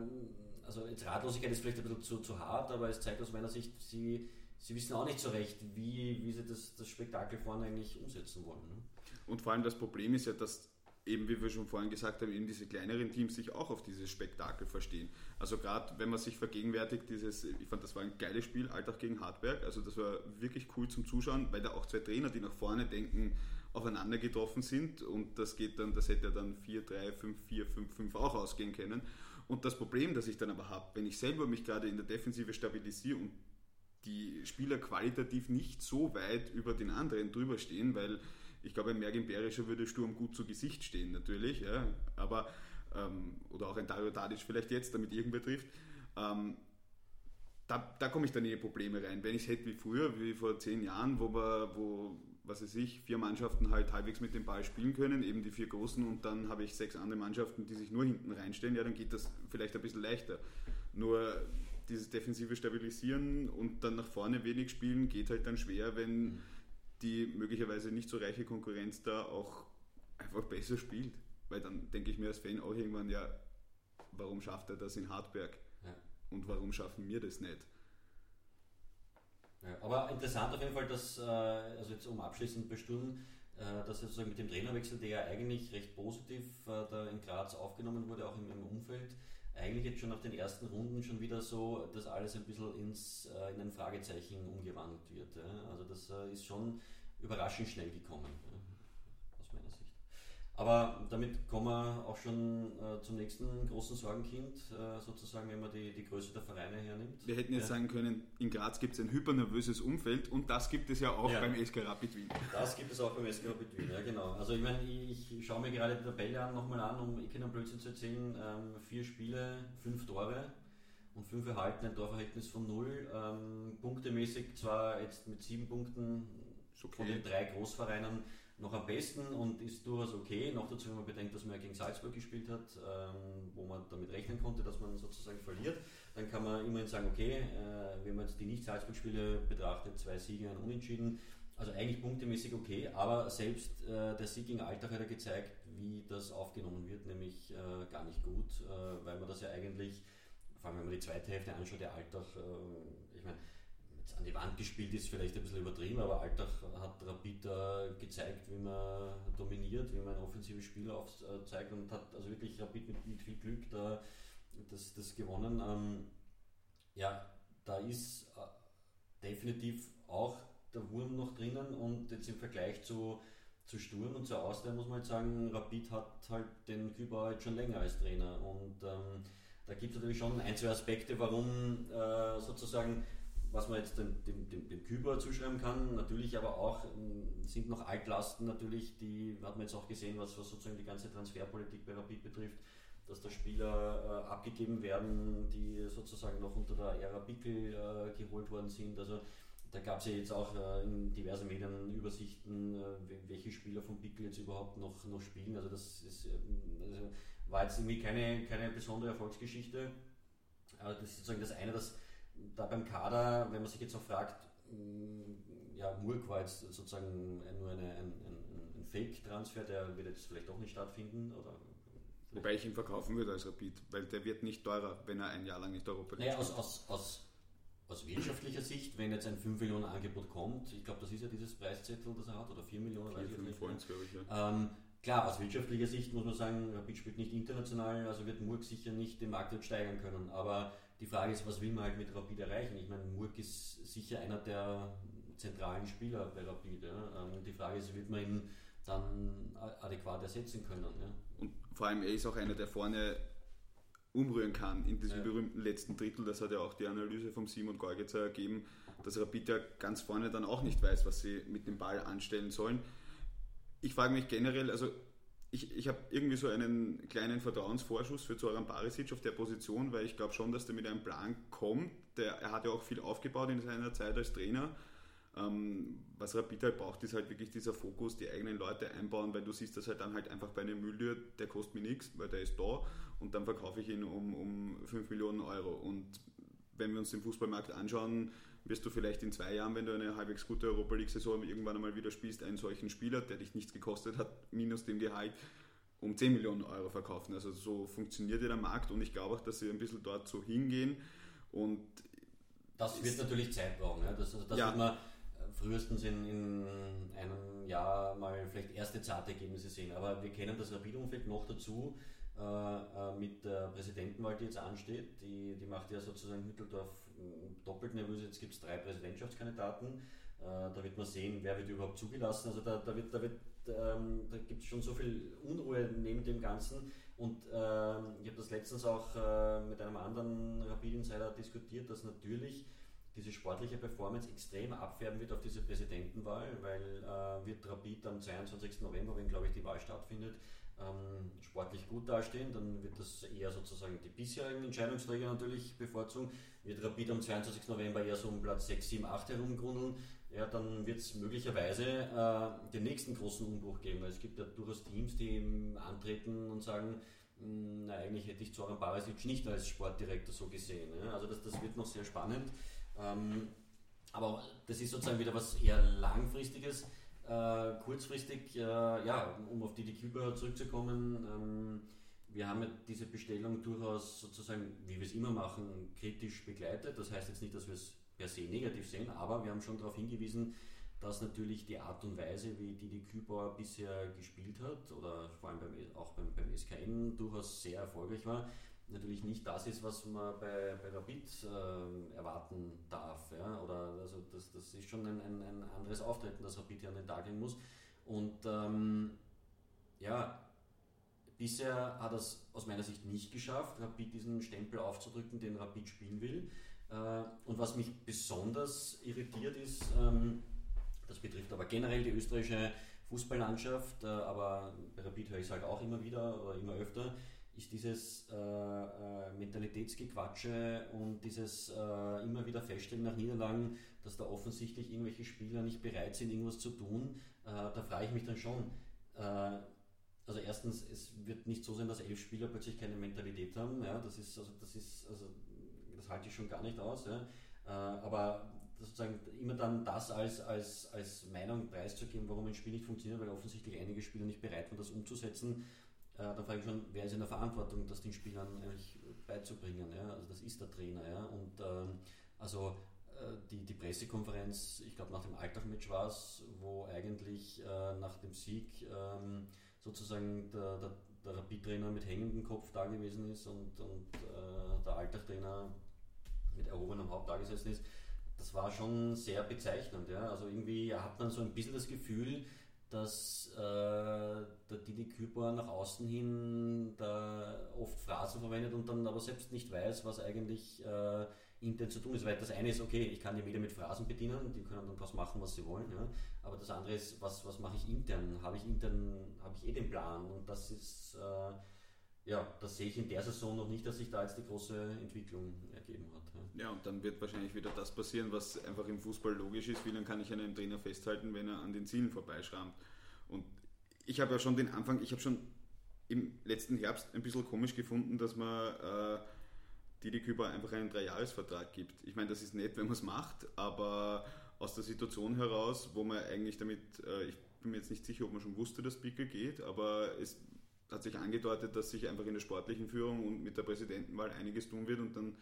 also jetzt Ratlosigkeit ist vielleicht ein bisschen zu, zu hart, aber es zeigt aus meiner Sicht, sie sie wissen auch nicht so recht, wie, wie sie das, das Spektakel vorne eigentlich umsetzen wollen. Ne? Und vor allem das Problem ist ja, dass eben, wie wir schon vorhin gesagt haben, eben diese kleineren Teams sich auch auf dieses Spektakel verstehen. Also gerade wenn man sich vergegenwärtigt, dieses, ich fand, das war ein geiles Spiel, Alltag gegen Hartberg, also das war wirklich cool zum Zuschauen, weil da auch zwei Trainer, die nach vorne denken, aufeinander getroffen sind und das geht dann, das hätte dann 4, 3, 5, 4, 5, 5 auch ausgehen können. Und das Problem, das ich dann aber habe, wenn ich selber mich gerade in der Defensive stabilisiere und die Spieler qualitativ nicht so weit über den anderen drüber stehen, weil ich glaube, ein Mergin Berischer würde Sturm gut zu Gesicht stehen, natürlich, ja, aber, ähm, oder auch ein Dario Tadic vielleicht jetzt, damit irgendwer trifft. Ähm, da, da komme ich dann in die Probleme rein. Wenn ich es hätte wie früher, wie vor zehn Jahren, wo wir, wo, was weiß ich, vier Mannschaften halt halbwegs mit dem Ball spielen können, eben die vier großen und dann habe ich sechs andere Mannschaften, die sich nur hinten reinstellen, ja, dann geht das vielleicht ein bisschen leichter. Nur dieses defensive Stabilisieren und dann nach vorne wenig spielen geht halt dann schwer, wenn mhm. Die möglicherweise nicht so reiche Konkurrenz da auch einfach besser spielt. Weil dann denke ich mir als Fan auch irgendwann, ja, warum schafft er das in Hartberg? Ja. Und warum schaffen wir das nicht? Ja, aber interessant auf jeden Fall, dass, äh, also jetzt um abschließend bestimmen, äh, dass sozusagen mit dem Trainerwechsel, der ja eigentlich recht positiv äh, da in Graz aufgenommen wurde, auch im, Umfeld, eigentlich jetzt schon nach den ersten Runden schon wieder so, dass alles ein bisschen ins, in ein Fragezeichen umgewandelt wird. Also das ist schon überraschend schnell gekommen. Aber damit kommen wir auch schon äh, zum nächsten großen Sorgenkind, äh, sozusagen, wenn man die, die Größe der Vereine hernimmt. Wir hätten jetzt ja. sagen können, in Graz gibt es ein hypernervöses Umfeld und das gibt es ja auch ja. beim SK Rapid Wien. Das gibt es auch beim SK Rapid Wien, ja genau. Also ich meine, ich, ich schaue mir gerade die Tabelle an, nochmal an, um ich einen Blödsinn zu erzählen. Ähm, vier Spiele, fünf Tore und fünf erhalten, ein Torverhältnis von null. Ähm, punktemäßig zwar jetzt mit sieben Punkten okay. von den drei Großvereinen noch am besten und ist durchaus okay. Noch dazu, wenn man bedenkt, dass man ja gegen Salzburg gespielt hat, ähm, wo man damit rechnen konnte, dass man sozusagen verliert, dann kann man immerhin sagen, okay, äh, wenn man jetzt die Nicht-Salzburg-Spiele betrachtet, zwei Siege, ein Unentschieden, also eigentlich punktemäßig okay, aber selbst äh, der Sieg gegen Alltag hat ja gezeigt, wie das aufgenommen wird, nämlich äh, gar nicht gut, äh, weil man das ja eigentlich, vor allem wenn man die zweite Hälfte anschaut, der Alltag, äh, ich meine, an die Wand gespielt ist vielleicht ein bisschen übertrieben, aber Alltag hat Rapid äh, gezeigt, wie man dominiert, wie man ein offensives Spiel aufzeigt und hat also wirklich Rapid mit, mit viel Glück da das, das gewonnen. Ähm, ja, da ist äh, definitiv auch der Wurm noch drinnen und jetzt im Vergleich zu, zu Sturm und zu Austria muss man halt sagen, Rapid hat halt den Kübauer jetzt schon länger als Trainer und ähm, da gibt es natürlich schon ein, zwei Aspekte, warum äh, sozusagen was man jetzt dem, dem, dem, dem Küber zuschreiben kann, natürlich aber auch ähm, sind noch Altlasten natürlich, die hat man jetzt auch gesehen, was, was sozusagen die ganze Transferpolitik bei Rapid betrifft, dass da Spieler äh, abgegeben werden, die sozusagen noch unter der Ära Pickel äh, geholt worden sind. Also da gab es ja jetzt auch äh, in diversen Medien Übersichten, äh, welche Spieler von Pickel jetzt überhaupt noch, noch spielen. Also das ist, ähm, also war jetzt irgendwie keine, keine besondere Erfolgsgeschichte. Aber das ist sozusagen das eine, dass da beim Kader, wenn man sich jetzt auch fragt, mm, ja, Murk war jetzt sozusagen nur eine, ein, ein, ein Fake-Transfer, der wird jetzt vielleicht auch nicht stattfinden. Oder Wobei ich ihn verkaufen würde als Rapid, weil der wird nicht teurer, wenn er ein Jahr lang nicht Europa League naja, aus, aus, aus, aus, wirtschaftlicher Sicht, wenn jetzt ein 5 Millionen Angebot kommt, ich glaube, das ist ja dieses Preiszettel, das er hat, oder 4 Millionen, 4, 5 Points, glaube ich. Ja. Ähm, klar, aus wirtschaftlicher Sicht muss man sagen, Rapid spielt nicht international, also wird Murk sicher nicht den Marktwert steigern können, aber die Frage ist, was will man halt mit Rapid erreichen? Ich meine, Murk ist sicher einer der zentralen Spieler bei Rapid. Ja? Ähm, die Frage ist, wird man ihn dann adäquat ersetzen können? Ja? Und vor allem, er ist auch einer, der vorne umrühren kann in diesem ja. berühmten letzten Drittel. Das hat ja auch die Analyse vom Simon Gorgetzer ergeben, dass Rapid ja ganz vorne dann auch nicht weiß, was sie mit dem Ball anstellen sollen. Ich frage mich generell, also ich, ich habe irgendwie so einen kleinen Vertrauensvorschuss für Zoran Barisic auf der Position, weil ich glaube schon, dass der mit einem Plan kommt. Der, er hat ja auch viel aufgebaut in seiner Zeit als Trainer. Ähm, was Rapid halt braucht, ist halt wirklich dieser Fokus, die eigenen Leute einbauen, weil du siehst das halt dann halt einfach bei einem Mülltür, der kostet mir nichts, weil der ist da und dann verkaufe ich ihn um, um 5 Millionen Euro. Und wenn wir uns den Fußballmarkt anschauen, wirst du vielleicht in zwei Jahren, wenn du eine halbwegs gute Europa League-Saison irgendwann einmal wieder spielst, einen solchen Spieler, der dich nichts gekostet hat, minus dem Gehalt, um 10 Millionen Euro verkaufen. Also so funktioniert ja der Markt und ich glaube auch, dass sie ein bisschen dort so hingehen. Und das wird natürlich Zeit brauchen. Ja? Das, das ja. wird man frühestens in, in, einem Jahr mal vielleicht erste zarte Ergebnisse sehen. Aber wir kennen das Rapid-Umfeld noch dazu äh, äh, mit der Präsidentenwahl, die jetzt ansteht. Die, die macht ja sozusagen Mitteldorf doppelt nervös. Jetzt gibt es drei Präsidentschaftskandidaten. Äh, da wird man sehen, wer wird überhaupt zugelassen. Also da, da, wird, da, wird, ähm, da gibt es schon so viel Unruhe neben dem Ganzen. Und ähm, ich habe das letztens auch äh, mit einem anderen Rapid Insider diskutiert, dass natürlich diese sportliche Performance extrem abfärben wird auf diese Präsidentenwahl, weil äh, wird Rapid am 22. November, wenn glaube ich die Wahl stattfindet, ähm, sportlich gut dastehen, dann wird das eher sozusagen die bisherigen Entscheidungsträger natürlich bevorzugen. Wird Rapid am 22. November eher so um Platz 6, 7, 8 herumgrundeln, ja, dann wird es möglicherweise äh, den nächsten großen Umbruch geben, weil es gibt ja durchaus Teams, die eben antreten und sagen, hm, na, eigentlich hätte ich Zoran Barisic nicht als Sportdirektor so gesehen. Ja? Also das, das wird noch sehr spannend. Ähm, aber das ist sozusagen wieder was eher langfristiges. Äh, kurzfristig, äh, ja, um auf die Küber zurückzukommen, ähm, wir haben diese Bestellung durchaus sozusagen, wie wir es immer machen, kritisch begleitet. Das heißt jetzt nicht, dass wir es per se negativ sehen, aber wir haben schon darauf hingewiesen, dass natürlich die Art und Weise, wie Didi Kübauer bisher gespielt hat oder vor allem beim, auch beim, beim SKN durchaus sehr erfolgreich war, natürlich nicht das ist, was man bei, bei Rapid äh, erwarten darf. Ja? Oder also das, das ist schon ein, ein, ein anderes Auftreten, das Rapid hier an den Tag legen muss. Und ähm, ja, bisher hat es aus meiner Sicht nicht geschafft, Rapid diesen Stempel aufzudrücken, den Rapid spielen will. Äh, und was mich besonders irritiert ist, ähm, das betrifft aber generell die österreichische Fußballlandschaft, äh, aber bei Rapid höre ich es halt auch immer wieder oder immer öfter, ist dieses äh, äh, Mentalitätsgequatsche und dieses äh, immer wieder Feststellen nach Niederlagen, dass da offensichtlich irgendwelche Spieler nicht bereit sind, irgendwas zu tun. Äh, da frage ich mich dann schon. Äh, also erstens, es wird nicht so sein, dass elf Spieler plötzlich keine Mentalität haben. Ja, das ist, also das ist, also das halte ich schon gar nicht aus. Ja. Aber sozusagen immer dann das als, als, als Meinung preiszugeben, warum ein Spiel nicht funktioniert, weil offensichtlich einige Spieler nicht bereit waren, das umzusetzen, äh, dann frage ich schon, wer ist in der Verantwortung, das den Spielern eigentlich beizubringen? Ja? Also das ist der Trainer. Ja? Und ähm, also äh, die, die Pressekonferenz, ich glaube nach dem Alltag-Match war es, wo eigentlich äh, nach dem Sieg ähm, sozusagen der, der, der Rapid-Trainer mit hängendem Kopf da gewesen ist und, und äh, der Alltag-Trainer mit erhobenem Haupt da gesessen ist. Das war schon sehr bezeichnend. Ja? Also irgendwie hat man so ein bisschen das Gefühl, dass äh, der Didi Küper nach außen hin da oft Phrasen verwendet und dann aber selbst nicht weiß, was eigentlich äh, intern zu tun ist. Weil das eine ist, okay, ich kann die Medien mit Phrasen bedienen, die können dann daraus machen, was sie wollen. Ja? Aber das andere ist, was, was mache ich intern? Habe ich intern, habe ich eh den Plan? Und das ist, äh, ja, das sehe ich in der Saison noch nicht, dass sich da jetzt die große Entwicklung ergeben hat. Ja. und dann wird wahrscheinlich wieder das passieren, was einfach im Fußball logisch ist. Wie lange kann ich einen Trainer festhalten, wenn er an den Zielen vorbeischrammt? Und ich habe ja schon den Anfang, ich habe schon im letzten Herbst ein bisschen komisch gefunden, dass man äh, Didi Küber einfach einen Dreijahresvertrag gibt. Ich meine, das ist nett, wenn man es macht, aber aus der Situation heraus, wo man eigentlich damit, äh, ich bin mir jetzt nicht sicher, ob man schon wusste, dass Pickel geht, aber es hat sich angedeutet, dass sich einfach in der sportlichen Führung und mit der Präsidentenwahl einiges tun wird und dann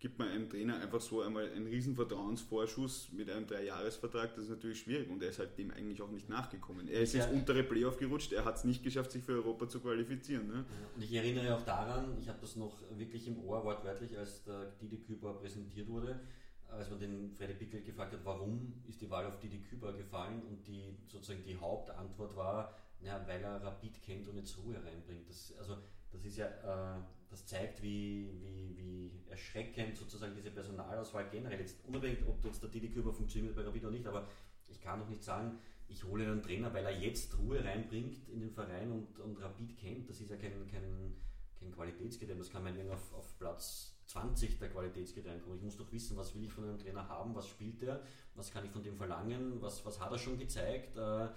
gibt man einem Trainer einfach so einmal einen riesen Vertrauensvorschuss mit einem Dreijahresvertrag, das ist natürlich schwierig und er ist halt dem eigentlich auch nicht nachgekommen. Er ist ja. ins untere Playoff gerutscht, er hat es nicht geschafft, sich für Europa zu qualifizieren. Ne? Und ich erinnere auch daran, ich habe das noch wirklich im Ohr wortwörtlich, als der Didi Küber präsentiert wurde, als man den Freddy Pickel gefragt hat, warum ist die Wahl auf Didi Küber gefallen und die sozusagen die Hauptantwort war, ja, weil er Rapid kennt und jetzt Ruhe reinbringt. Das, also das ist ja äh, das zeigt, wie, wie, wie erschreckend sozusagen diese Personalauswahl generell ist. Unabhängig, ob jetzt der Didi Küber funktioniert bei Rapid oder nicht, aber ich kann noch nicht sagen, ich hole einen Trainer, weil er jetzt Ruhe reinbringt in den Verein und, und Rapid kennt. Das ist ja kein, kein, kein Qualitätskriterium. Das kann man auf, auf Platz 20 der Qualitätskriterien kommen. Ich muss doch wissen, was will ich von einem Trainer haben, was spielt er, was kann ich von dem verlangen, was, was hat er schon gezeigt. Äh,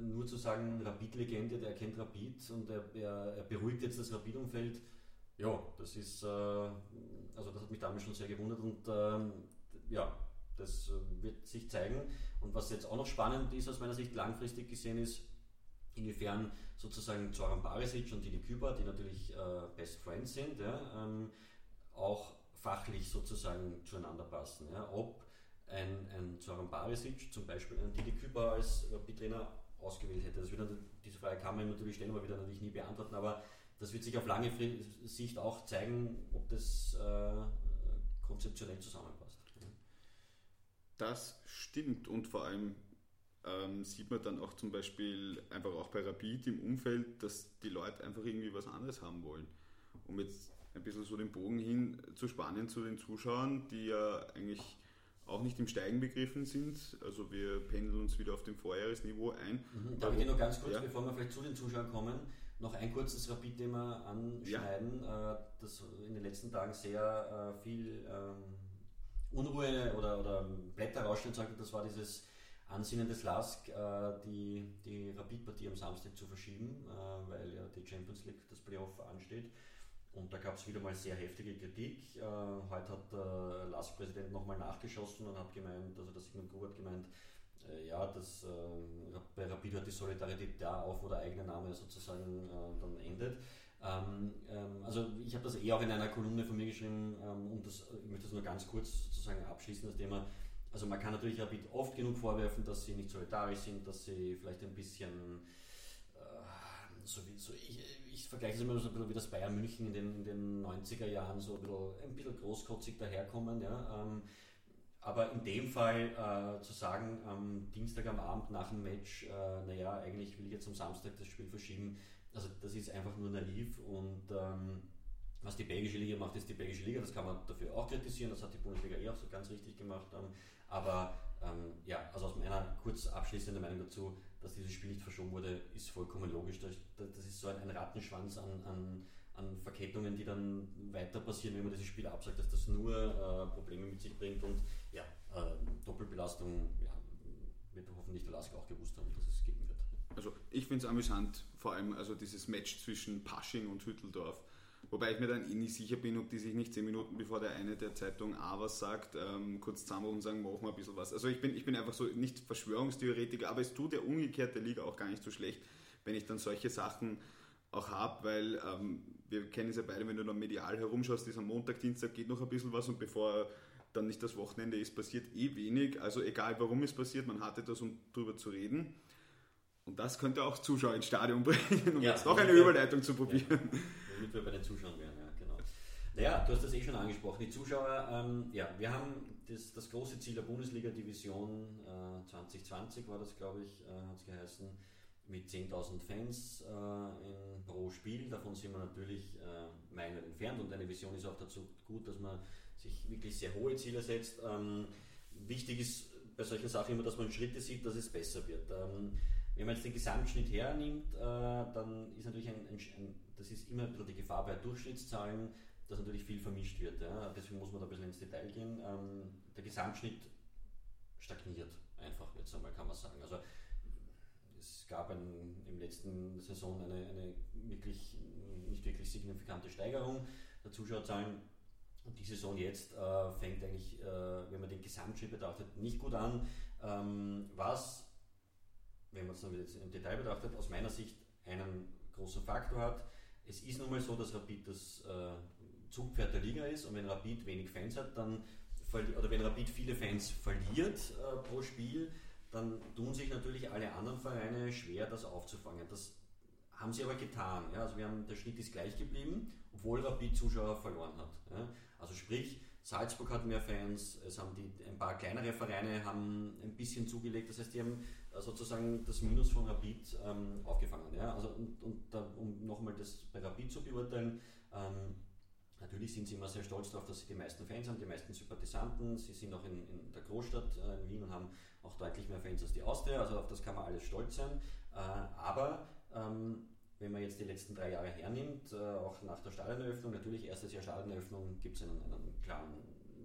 nur zu sagen, Rapid-Legende, der kennt Rapid und er, er, er beruhigt jetzt das Rapid-Umfeld, ja, das ist, äh, also das hat mich damals schon sehr gewundert und ähm, ja, das äh, wird sich zeigen. Und was jetzt auch noch spannend ist, aus meiner Sicht langfristig gesehen ist, inwiefern sozusagen Zoran Barisic und Didi Küber, die natürlich äh, Best Friends sind, ja, ähm, auch fachlich sozusagen zueinander passen. Ja. Ob ein, ein Zoran Barisic zum Beispiel einen Didi Küber als Trainer ausgewählt hätte. Das wird, diese Frage kann man natürlich stellen, aber wieder natürlich nie beantworten. Aber das wird sich auf lange Sicht auch zeigen, ob das äh, konzeptionell zusammenpasst. Das stimmt und vor allem ähm, sieht man dann auch zum Beispiel einfach auch bei Rapid im Umfeld, dass die Leute einfach irgendwie was anderes haben wollen. Um jetzt ein bisschen so den Bogen hin zu spannen zu den Zuschauern, die ja eigentlich auch nicht im Steigen begriffen sind. Also wir pendeln uns wieder auf dem Vorjahresniveau ein. Mhm. Darf ich dir noch ganz kurz, ja. bevor wir vielleicht zu den Zuschauern kommen, noch ein kurzes Rapid-Thema anschneiden, ja. Äh, das in den letzten Tagen sehr äh, viel ähm, Unruhe oder, oder Blätter rausstehen sollte. Das war dieses Ansinnen des LASK, äh, die, die Rapid-Partie am Samstag zu verschieben, weil ja die Champions League, das Playoff ansteht. Und da gab es wieder mal sehr heftige Kritik. Äh, heute hat der LASK-Präsident nochmal nachgeschossen und hat gemeint, also der Sigmund Grub hat gemeint, äh, ja, dass äh, bei Rapid hört die Solidarität da auf, wo der eigene Name sozusagen äh, dann endet. Ähm, ähm, also ich habe das eh auch in einer Kolumne von mir geschrieben ähm, und das, ich möchte das nur ganz kurz sozusagen abschließen, das Thema. Also man kann natürlich Rapid oft genug vorwerfen, dass sie nicht solidarisch sind, dass sie vielleicht ein bisschen äh, so wie so ich, ich vergleiche es immer so ein bisschen wie das Bayern München in den, in den 90er Jahren, so ein bisschen, ein bisschen großkotzig daherkommen. Ja. Ähm, aber in dem Fall äh, zu sagen, am Dienstag am Abend nach dem Match, äh, naja, eigentlich will ich jetzt am Samstag das Spiel verschieben, also das ist einfach nur naiv und ähm, was die belgische Liga macht, ist die belgische Liga, das kann man dafür auch kritisieren, das hat die Bundesliga eh auch so ganz richtig gemacht. Ähm, aber ähm, ja, also aus meiner kurz abschließenden Meinung dazu, dass dieses Spiel nicht verschoben wurde, ist vollkommen logisch. Das, ist so ein, ein Rattenschwanz an, an, an, Verkettungen, die dann weiter passieren, wenn man dieses Spiel absagt, dass das nur äh, Probleme mit sich bringt und ja, äh, Doppelbelastung ja, wird hoffentlich der Lask auch gewusst haben, dass es geben wird. Also ich finde es amüsant, vor allem also dieses Match zwischen Pasching und Hütteldorf Wobei ich mir dann eh nicht sicher bin, ob die sich nicht zehn Minuten bevor der eine der Zeitung A was sagt, ähm, kurz zusammenrufen und sagen, machen wir ein bisschen was. Also ich bin, ich bin einfach so nicht Verschwörungstheoretiker, aber es tut der umgekehrte Liga auch gar nicht so schlecht, wenn ich dann solche Sachen auch habe, weil ähm, wir kennen es ja beide, wenn du dann medial herumschaust, ist am Montag, Dienstag geht noch ein bisschen was und bevor dann nicht das Wochenende ist, passiert eh wenig. Also egal warum es passiert, man hat etwas, um drüber zu reden. Und das könnte auch Zuschauer ins Stadion [LAUGHS] bringen, um ja, jetzt noch eine Überleitung zu probieren. Ja damit wir bei den Zuschauern wären, ja, genau. Naja, du hast das eh schon angesprochen. Die Zuschauer, ähm, ja, wir haben das, das große Ziel der Bundesliga-Division äh, 2020 war das, glaube ich, äh, hat es geheißen, mit 10.000 Fans äh, in, pro Spiel. Davon sind wir natürlich äh, meilen entfernt und eine Vision ist auch dazu gut, dass man sich wirklich sehr hohe Ziele setzt. Ähm, wichtig ist bei solchen Sachen immer, dass man Schritte sieht, dass es besser wird. Ähm, wenn man jetzt den Gesamtschnitt hernimmt, äh, dann ist natürlich ein, ein, ein das ist immer die Gefahr bei Durchschnittszahlen, dass natürlich viel vermischt wird. Ja. Deswegen muss man da ein bisschen ins Detail gehen. Ähm, der Gesamtschnitt stagniert einfach, jetzt einmal kann man sagen. Also es gab ein, im letzten Saison eine, eine wirklich, nicht wirklich signifikante Steigerung der Zuschauerzahlen. Und die Saison jetzt äh, fängt eigentlich, äh, wenn man den Gesamtschnitt betrachtet, nicht gut an. Ähm, was, wenn man es dann jetzt im Detail betrachtet, aus meiner Sicht einen großen Faktor hat, es ist nun mal so, dass Rapid das äh, Zugpferd der Liga ist und wenn Rapid wenig Fans hat, dann oder wenn Rapid viele Fans verliert äh, pro Spiel, dann tun sich natürlich alle anderen Vereine schwer, das aufzufangen. Das haben sie aber getan. Ja? Also wir haben, der Schnitt ist gleich geblieben, obwohl Rapid Zuschauer verloren hat. Ja? Also sprich, Salzburg hat mehr Fans, es haben die, ein paar kleinere Vereine haben ein bisschen zugelegt, das heißt, die haben sozusagen das Minus von Rapid ähm, aufgefangen. Ja? Also, und, und da, um nochmal das bei Rapid zu beurteilen, ähm, natürlich sind sie immer sehr stolz darauf, dass sie die meisten Fans haben, die meisten Sympathisanten. Sie sind auch in, in der Großstadt äh, in Wien und haben auch deutlich mehr Fans als die Austria, also auf das kann man alles stolz sein. Äh, aber ähm, wenn man jetzt die letzten drei Jahre hernimmt, äh, auch nach der Stadioneröffnung, natürlich erstes Jahr Stadioneröffnung gibt es einen, einen klaren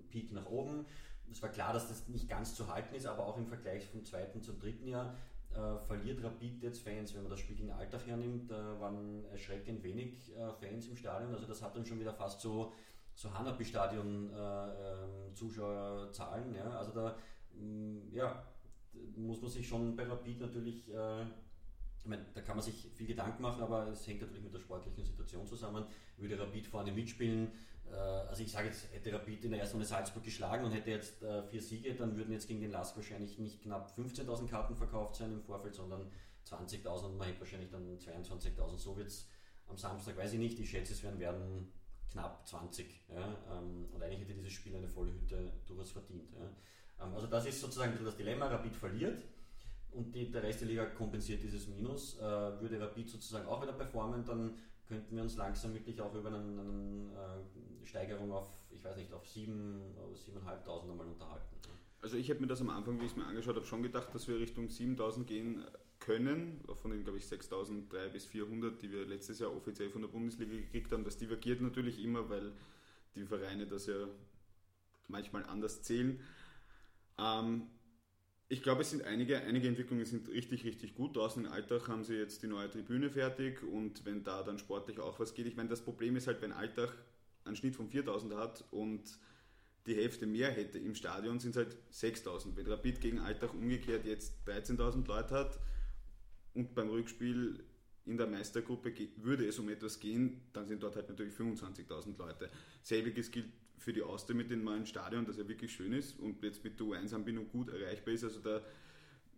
Peak nach oben es war klar, dass das nicht ganz zu halten ist, aber auch im Vergleich vom zweiten zum dritten Jahr äh, verliert Rapid jetzt Fans. Wenn man das Spiel gegen Alltag hernimmt, äh, waren erschreckend wenig äh, Fans im Stadion. Also das hat dann schon wieder fast so, so Hanapi-Stadion äh, ähm, Zuschauerzahlen. Ja? Also da mh, mm, ja, muss man sich schon bei Rapid natürlich äh, ich meine, da kann man sich viel Gedanken machen, aber es hängt natürlich mit der sportlichen Situation zusammen. Würde Rapid vorne mitspielen, also ich sage jetzt, hätte Rapid in der ersten Runde Salzburg geschlagen und hätte jetzt äh, vier Siege, dann würden jetzt gegen den Lask wahrscheinlich nicht knapp 15.000 Karten verkauft sein im Vorfeld, sondern 20.000 und man hätte wahrscheinlich dann 22.000. So wird es am Samstag, weiß ich nicht, ich schätze es werden, werden knapp 20. Ja? Ähm, und eigentlich hätte dieses Spiel eine volle Hütte durchaus verdient. Ja? Ähm, also das ist sozusagen das Dilemma, Rapid verliert und die, der Rest der Liga kompensiert dieses Minus. Äh, würde Rapid sozusagen auch wieder performen, dann könnten wir uns langsam wirklich auch über eine, äh, Steigerung auf, ich weiß nicht, auf 7.000 oder 7.500 einmal unterhalten. Also ich habe mir das am Anfang, wie ich es mir angeschaut habe, schon gedacht, dass wir Richtung 7000 gehen können, von den, glaube ich, 6300 bis 400, die wir letztes Jahr offiziell von der Bundesliga gekriegt haben. Das divergiert natürlich immer, weil die Vereine das ja manchmal anders zählen. Ähm, ich glaube, es sind einige, einige Entwicklungen sind richtig, richtig gut. Draußen in Alltag haben sie jetzt die neue Tribüne fertig und wenn da dann sportlich auch was geht. Ich meine, das Problem ist halt, wenn Alltag einen Schnitt von 4000 hat und die Hälfte mehr hätte im Stadion, sind es halt 6000. Wenn Rapid gegen Alltag umgekehrt jetzt 13.000 Leute hat und beim Rückspiel in der Meistergruppe würde es um etwas gehen, dann sind dort halt natürlich 25.000 Leute. Selbiges gilt für die Austria mit dem neuen Stadion, das ja wirklich schön ist und jetzt mit der U1-Anbindung gut erreichbar ist. Also da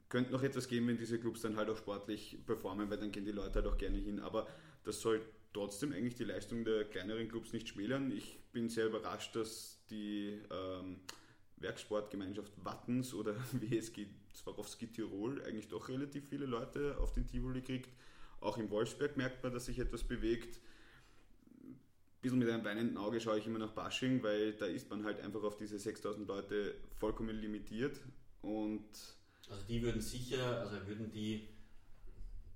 könnte noch etwas geben, wenn diese Clubs dann halt auch sportlich performen, weil dann gehen die Leute halt auch gerne hin. Aber das soll trotzdem eigentlich die Leistung der kleineren Clubs nicht schmälern. Ich bin sehr überrascht, dass die ähm, Werksportgemeinschaft Wattens oder [LAUGHS] WSG Swarovski Tirol eigentlich doch relativ viele Leute auf den Tivoli kriegt. Auch in Wolfsberg merkt man, dass sich etwas bewegt. Ein bisschen mit einem weinenden Auge schaue ich immer nach Bashing, weil da ist man halt einfach auf diese 6000 Leute vollkommen limitiert. Und also die würden sicher, also würden die,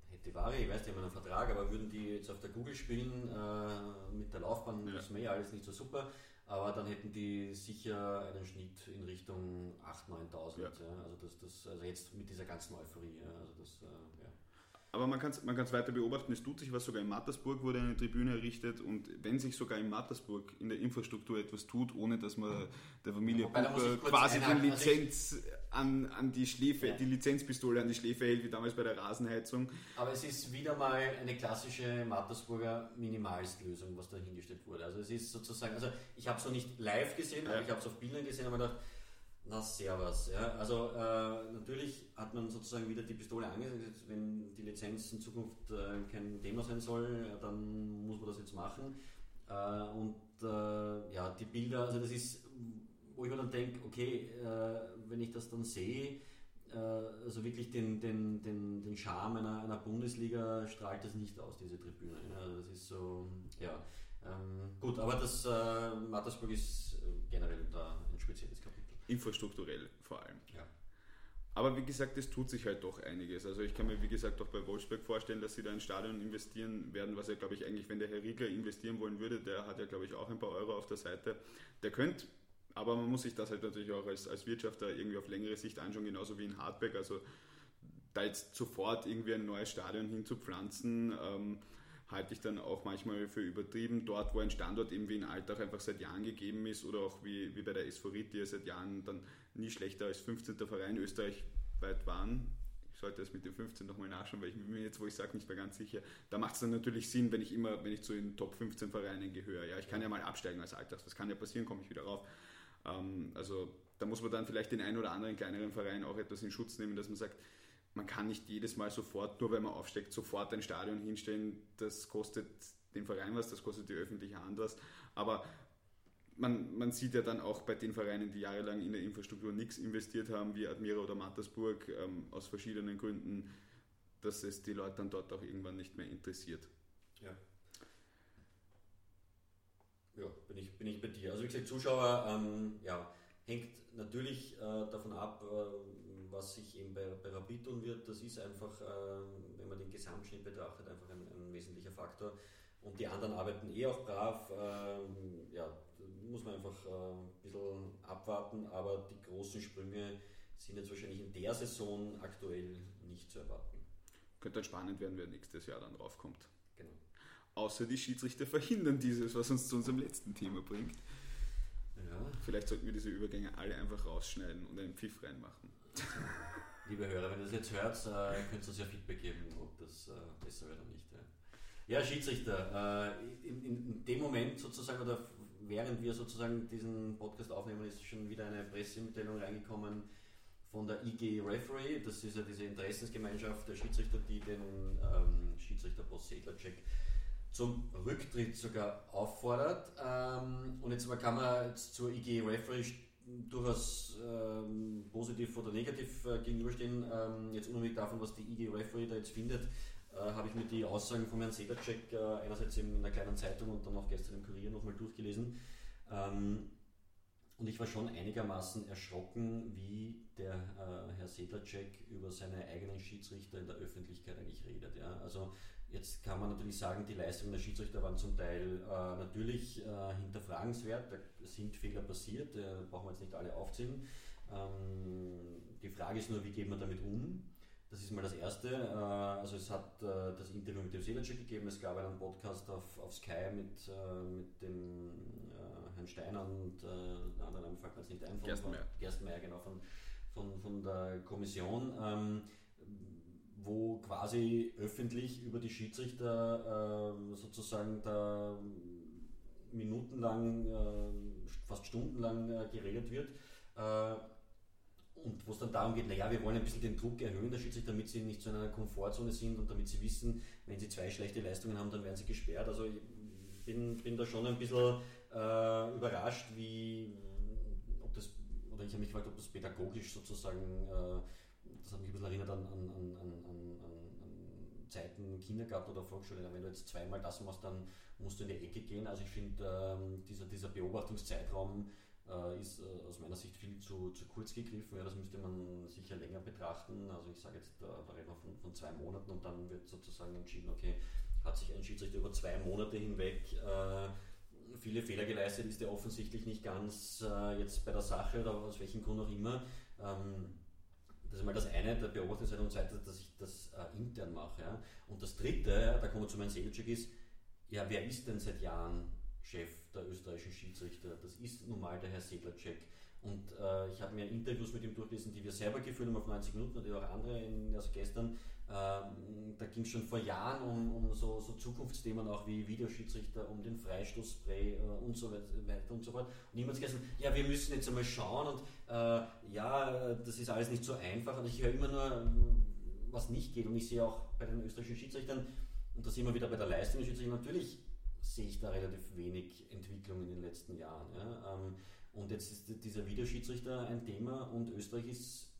hätte Ware, ich weiß, die haben einen Vertrag, aber würden die jetzt auf der Google spielen äh, mit der Laufbahn, ja. ist mir ja alles nicht so super. Aber dann hätten die sicher einen Schnitt in Richtung 8.000, 9.000. Ja. Ja. Also, das, das, also jetzt mit dieser ganzen Euphorie. Also das, äh, ja. Aber man kann es man weiter beobachten, es tut sich was, sogar in Mattersburg wurde eine Tribüne errichtet und wenn sich sogar in Mattersburg in der Infrastruktur etwas tut, ohne dass man der Familie Puppe quasi die also Lizenz an, an die Schläfe, ja. die Lizenzpistole an die Schläfe hält, wie damals bei der Rasenheizung. Aber es ist wieder mal eine klassische Mattersburger Minimalstlösung, was da hingestellt wurde. Also es ist sozusagen, also ich habe es noch nicht live gesehen, ja. aber ich habe es auf Bildern gesehen und mir gedacht, na, servus. Ja. Also äh, natürlich hat man sozusagen wieder die Pistole angesetzt. Wenn die Lizenz in Zukunft äh, kein Thema sein soll, dann muss man das jetzt machen. Äh, und äh, ja, die Bilder, also das ist, wo ich mir dann denke, okay, äh, wenn ich das dann sehe, äh, also wirklich den, den, den, den Charme einer, einer Bundesliga strahlt das nicht aus, diese Tribüne. Ja. Das ist so, ja. Ähm, gut, aber das Mattersburg ist generell da infrastrukturell vor allem. Ja. Aber wie gesagt, es tut sich halt doch einiges. Also ich kann mir, wie gesagt, auch bei Wolfsburg vorstellen, dass sie da ein Stadion investieren werden, was ja, glaube ich, eigentlich, wenn der Herr Riegler investieren wollen würde, der hat ja, glaube ich, auch ein paar Euro auf der Seite. Der könnte, aber man muss sich das halt natürlich auch als, als Wirtschafter irgendwie auf längere Sicht anschauen, genauso wie in Hardback. Also da jetzt sofort irgendwie ein neues Stadion hinzupflanzen, ähm, halte ich dann auch manchmal für übertrieben. Dort, wo ein Standort eben wie in Alltag einfach seit Jahren gegeben ist oder auch wie, wie bei der Esphorit, die ja seit Jahren dann nie schlechter als 15. Verein österreichweit waren. Ich sollte es mit dem 15 nochmal nachschauen, weil ich mir jetzt, wo ich sage, nicht mehr ganz sicher. Da macht es dann natürlich Sinn, wenn ich immer, wenn ich zu den Top 15 Vereinen gehöre. Ja, ich kann ja mal absteigen als Alltags. Das kann ja passieren, komme ich wieder rauf. Ähm, also da muss man dann vielleicht den einen oder anderen kleineren Verein auch etwas in Schutz nehmen, dass man sagt, man kann nicht jedes Mal sofort, nur weil man aufsteigt, sofort ein Stadion hinstellen. Das kostet den Verein was, das kostet die öffentliche Hand was. Aber man, man sieht ja dann auch bei den Vereinen, die jahrelang in der Infrastruktur nichts investiert haben, wie Admira oder Mattersburg, ähm, aus verschiedenen Gründen, dass es die Leute dann dort auch irgendwann nicht mehr interessiert. Ja. Ja, bin ich, bin ich bei dir. Also wie gesagt, Zuschauer ähm, ja, hängt natürlich äh, davon ab, äh, was sich eben bei, bei Rapid tun wird, das ist einfach, äh, wenn man den Gesamtschnitt betrachtet, einfach ein, ein, wesentlicher Faktor. Und die anderen arbeiten eh auch brav. Äh, ja, muss man einfach äh, ein bisschen abwarten, aber die großen Sprünge sind jetzt wahrscheinlich in der Saison aktuell nicht zu erwarten. Könnte dann spannend werden, wer nächstes Jahr dann draufkommt. Genau. Außer die Schiedsrichter verhindern dieses, was uns zu unserem letzten Thema bringt. Ja. Vielleicht sollten wir diese Übergänge alle einfach rausschneiden und einen Pfiff reinmachen. Liebe Hörer, wenn ihr das jetzt hört, äh, könnt ihr uns ja Feedback geben, ob das äh, besser wird oder nicht. Ja, Schiedsrichter, äh, in, in, dem Moment sozusagen, oder während wir sozusagen diesen Podcast aufnehmen, ist schon wieder eine Pressemitteilung reingekommen von der IG Referee. Das ist ja diese Interessensgemeinschaft der Schiedsrichter, die den ähm, Schiedsrichter Boss Sedlacek zum Rücktritt sogar auffordert. Ähm, und jetzt kann man jetzt zur IG Referee durchaus ähm, positiv oder negativ äh, gegenüberstehen. Ähm, jetzt unabhängig davon, was die IG Referee da jetzt findet, äh, habe ich mir die Aussagen von Herrn Sedacek äh, einerseits in einer kleinen Zeitung und dann auch gestern im Kurier nochmal durchgelesen. Ähm, Und ich war schon einigermaßen erschrocken, wie der äh, Herr Sedlacek über seine eigenen Schiedsrichter in der Öffentlichkeit eigentlich redet. Ja? Also jetzt kann man natürlich sagen, die Leistungen der Schiedsrichter waren zum Teil äh, natürlich äh, hinterfragenswert, da sind Fehler passiert, da brauchen wir jetzt nicht alle aufzählen. Ähm, die Frage ist nur, wie geht man damit um? Das ist mal das Erste. Äh, also es hat äh, das Interview mit dem Selacek gegeben, es gab einen Podcast auf, auf Sky mit, äh, mit dem Herrn Steiner und der andere Name fällt mir jetzt nicht ein. Von. Gerstenmeier, genau, von, von, von der Kommission, ähm, wo quasi öffentlich über die Schiedsrichter sozusagen da minutenlang, fast stundenlang geredet wird und wo es dann darum geht, naja, wir wollen ein bisschen den Druck erhöhen der Schiedsrichter, damit sie nicht zu einer Komfortzone sind und damit sie wissen, wenn sie zwei schlechte Leistungen haben, dann werden sie gesperrt. Also ich bin, bin da schon ein bisschen äh, überrascht, wie, ob das, oder ich habe mich gefragt, ob das pädagogisch sozusagen, äh, das hat mich ein bisschen erinnert an, an, an, an, an Zeiten Kindergarten oder Volksschule. Wenn du jetzt zweimal das machst, dann musst du in die Ecke gehen. Also ich finde, ähm, dieser, dieser Beobachtungszeitraum äh, ist äh, aus meiner Sicht viel zu, zu kurz gegriffen. Ja, das müsste man sicher länger betrachten. Also ich sage jetzt, da, reden wir von, von, zwei Monaten und dann wird sozusagen entschieden, okay, hat sich ein Schiedsrichter über zwei Monate hinweg äh, viele Fehler geleistet, ist er offensichtlich nicht ganz äh, jetzt bei der Sache oder aus welchem Grund auch immer. Ähm, das ist mal das eine, der Beobachtungsseite und zweite, dass ich das äh, intern mache. Ja. Und das dritte, da kommen wir zu meinem Selchuk, ist, ja, wer ist denn seit Jahren Chef der österreichischen Schiedsrichter. Das ist nun mal der Herr Sedlacek. Und äh, ich habe mir Interviews mit ihm durchgelesen, die wir selber geführt haben auf 90 Minuten und auch andere, in, also gestern. Äh, da ging es schon vor Jahren um, um so, so, Zukunftsthemen auch wie Videoschiedsrichter, um den Freistoßspray äh, und so weiter und so fort. Und niemand gesagt, ja, wir müssen jetzt einmal schauen und äh, ja, das ist alles nicht so einfach. Und ich höre immer nur, was nicht geht. Und ich sehe auch bei den österreichischen Schiedsrichtern, und das immer wieder bei der Leistung der Schiedsrichter, natürlich sehe ich da relativ wenig Entwicklung in den letzten Jahren. Ja. Ähm, und jetzt ist dieser Videoschiedsrichter ein Thema und Österreich ist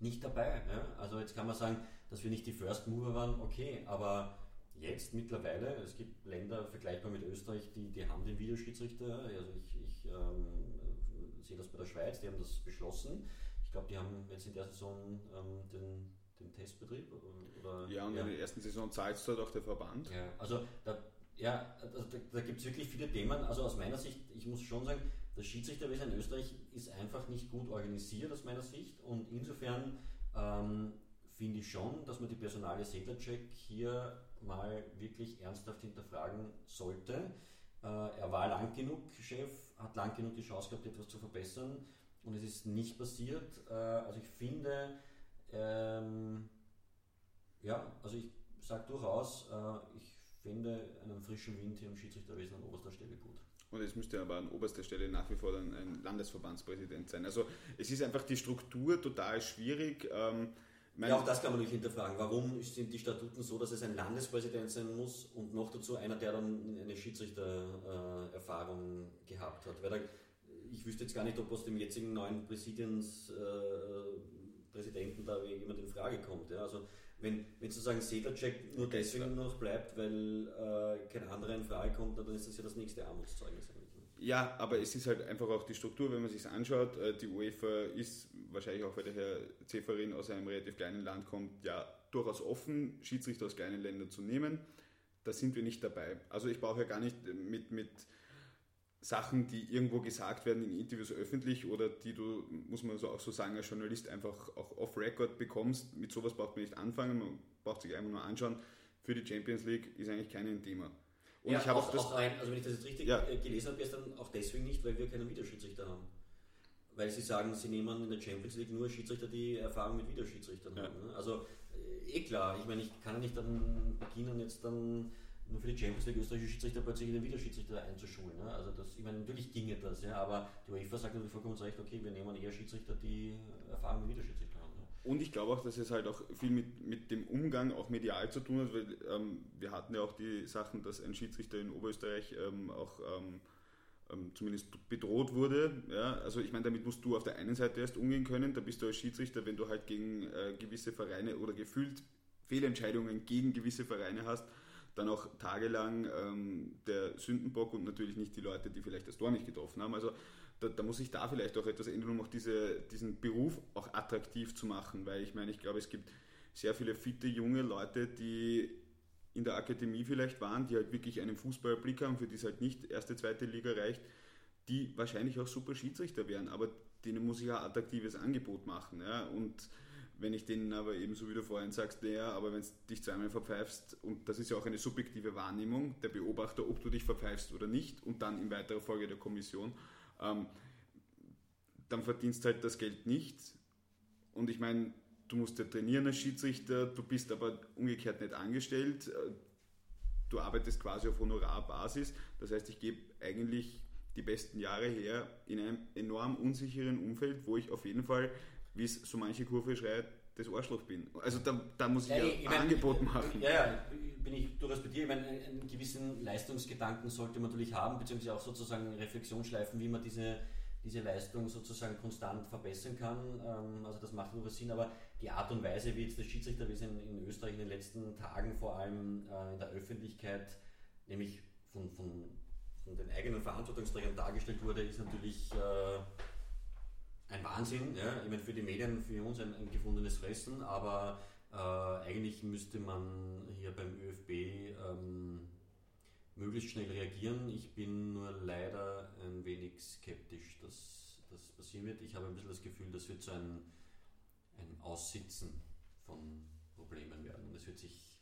nicht dabei. Ja. Also jetzt kann man sagen, dass wir nicht die First Mover waren, okay, aber jetzt mittlerweile, es gibt Länder vergleichbar mit Österreich, die, die haben den Videoschiedsrichter. Also ich, ich ähm, sehe das bei der Schweiz, die haben das beschlossen. Ich glaube, die haben jetzt in der Saison ähm, den, den Testbetrieb. Oder, ja, und ja. in der ersten Saison zahlt es dort auch der Verband. Ja, also da ja, also da, da gibt es wirklich viele Themen. Also aus meiner Sicht, ich muss schon sagen, das Schiedsrichterwesen in Österreich ist einfach nicht gut organisiert aus meiner Sicht und insofern ähm, finde ich schon, dass man die Personalie Sedlacek hier mal wirklich ernsthaft hinterfragen sollte. Äh, er war lang genug Chef, hat lang genug die Chance gehabt, etwas zu verbessern und es ist nicht passiert. Äh, also ich finde, ähm, ja, also ich sage durchaus, äh, ich fände einen frischen Wind hier im Schiedsrichterwesen an oberster Stelle gut. Und es müsste aber an oberster Stelle nach wie vor dann ein Landesverbandspräsident sein. Also es ist einfach die Struktur total schwierig. Ähm, ja, auch das kann man nicht hinterfragen. Warum sind die Statuten so, dass es ein Landespräsident sein muss und noch dazu einer, der dann eine Schiedsrichtererfahrung äh, gehabt hat? Weil da, ich wüsste jetzt gar nicht, ob aus dem jetzigen neuen Präsidentspräsidenten äh, da jemand in Frage kommt. Ja? Also wenn, wenn sozusagen Sedlacek nur deswegen noch bleibt, weil äh, kein anderer in Frage kommt, dann ist das ja das nächste Armutszeugnis eigentlich. Ne? Ja, aber es ist halt einfach auch die Struktur, wenn man sich anschaut. Äh, die UEFA ist wahrscheinlich auch, weil der Herr Zeferin aus einem relativ kleinen Land kommt, ja durchaus offen, Schiedsrichter aus kleinen Ländern zu nehmen. Da sind wir nicht dabei. Also ich brauche ja gar nicht mit, mit Sachen, die irgendwo gesagt werden in Interviews öffentlich oder die du, muss man so auch so sagen, als Journalist einfach auch off-Record bekommst. Mit sowas braucht man nicht anfangen, man braucht sich einfach nur anschauen. Für die Champions League ist eigentlich kein Thema. Und ja, ich auch, auch ein, also wenn ich das jetzt richtig ja. Äh, gelesen habe gestern, auch deswegen nicht, weil wir keinen Videoschiedsrichter haben. Weil sie sagen, sie nehmen in der Champions League nur Schiedsrichter, die Erfahrung mit Videoschiedsrichtern ja. haben. Ne? Also äh, eh klar, ich meine, ich kann nicht dann beginnen, jetzt dann nur für die Champions League österreichische Schiedsrichter plötzlich den Videoschiedsrichter einzuschulen. Ne? Also das, ich meine, natürlich ginge das, ja, aber die UEFA sagt natürlich vollkommen recht, okay, wir nehmen eher Schiedsrichter, die Erfahrung mit Videoschiedsrichter haben. Ne? Und ich glaube auch, dass es halt auch viel mit, mit dem Umgang auch medial zu tun hat, weil ähm, wir hatten ja auch die Sachen, dass ein Schiedsrichter in Oberösterreich ähm, auch ähm, ähm zumindest bedroht wurde. Ja? Also ich meine, damit musst du auf der einen Seite erst umgehen können, da bist du als Schiedsrichter, wenn du halt gegen äh, gewisse Vereine oder gefühlt Fehlentscheidungen gegen gewisse Vereine hast, dann auch tagelang ähm, der Sündenbock und natürlich nicht die Leute, die vielleicht das Tor nicht getroffen haben. Also da, da, muss ich da vielleicht auch etwas ändern, um auch diese, diesen Beruf auch attraktiv zu machen, weil ich meine, ich glaube, es gibt sehr viele fitte junge Leute, die in der Akademie vielleicht waren, die halt wirklich einen Fußballblick haben, für die es halt nicht erste, zweite Liga reicht, die wahrscheinlich auch super Schiedsrichter wären, aber denen muss ich ein attraktives Angebot machen. Ja? Und wenn ich denen aber eben, so wie du vorhin sagst, naja, aber wenn du dich zweimal verpfeifst, und das ist ja auch eine subjektive Wahrnehmung der Beobachter, ob du dich verpfeifst oder nicht, und dann in weiterer Folge der Kommission, ähm, dann verdienst halt das Geld nicht. Und ich meine, du musst ja trainieren als Schiedsrichter, du bist aber umgekehrt nicht angestellt, du arbeitest quasi auf Honorarbasis. Das heißt, ich gebe eigentlich die besten Jahre her in einem enorm unsicheren Umfeld, wo ich auf jeden Fall, wie es so manche Kurve schreit, das Arschloch bin. Also da, da muss ich ja, ja ich mein, Angebot machen. Ja, ja, bin ich durchaus bei dir. Ich meine, einen gewissen Leistungsgedanken sollte man natürlich haben, beziehungsweise auch sozusagen Reflexionsschleifen, wie man diese, diese Leistung sozusagen konstant verbessern kann. Ähm, also das macht durchaus Sinn, aber die Art und Weise, wie jetzt das Schiedsrichterwesen in Österreich in den letzten Tagen vor allem äh, in der Öffentlichkeit, nämlich von, von von den eigenen Verantwortungsträgern dargestellt wurde, ist natürlich äh, ein Wahnsinn. Ja? Ich meine, für die Medien, für uns ein, ein gefundenes Fressen, aber äh, eigentlich müsste man hier beim ÖFB ähm, möglichst schnell reagieren. Ich bin nur leider ein wenig skeptisch, dass das passieren wird. Ich habe ein bisschen das Gefühl, das wird so ein, ein Aussitzen von Problemen werden. Und es wird sich,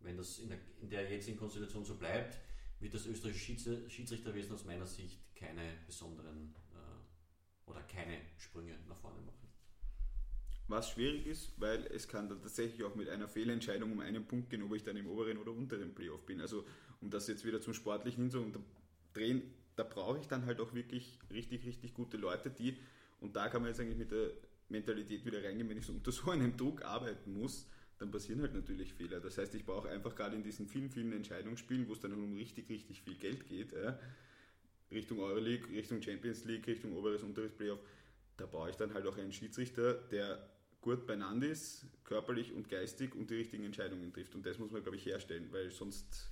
wenn das in der, in der jetzigen Konstellation so bleibt, wird das österreichische Schiedsrichterwesen aus meiner Sicht keine besonderen oder keine Sprünge nach vorne machen. Was schwierig ist, weil es kann dann tatsächlich auch mit einer Fehlentscheidung um einen Punkt gehen, ob ich dann im oberen oder unteren Playoff bin. Also um das jetzt wieder zum Sportlichen hinzudrehen, da brauche ich dann halt auch wirklich richtig, richtig gute Leute, die, und da kann man jetzt eigentlich mit der Mentalität wieder reingehen, wenn ich so unter so einem Druck arbeiten muss, dann passieren halt natürlich Fehler. Das heißt, ich brauche einfach gerade in diesen vielen, vielen Entscheidungsspielen, wo es dann um richtig, richtig viel Geld geht, ja, Richtung Euroleague, Richtung Champions League, Richtung oberes, unteres Playoff, da brauche ich dann halt auch einen Schiedsrichter, der gut beieinander ist, körperlich und geistig und die richtigen Entscheidungen trifft. Und das muss man, glaube ich, herstellen, weil sonst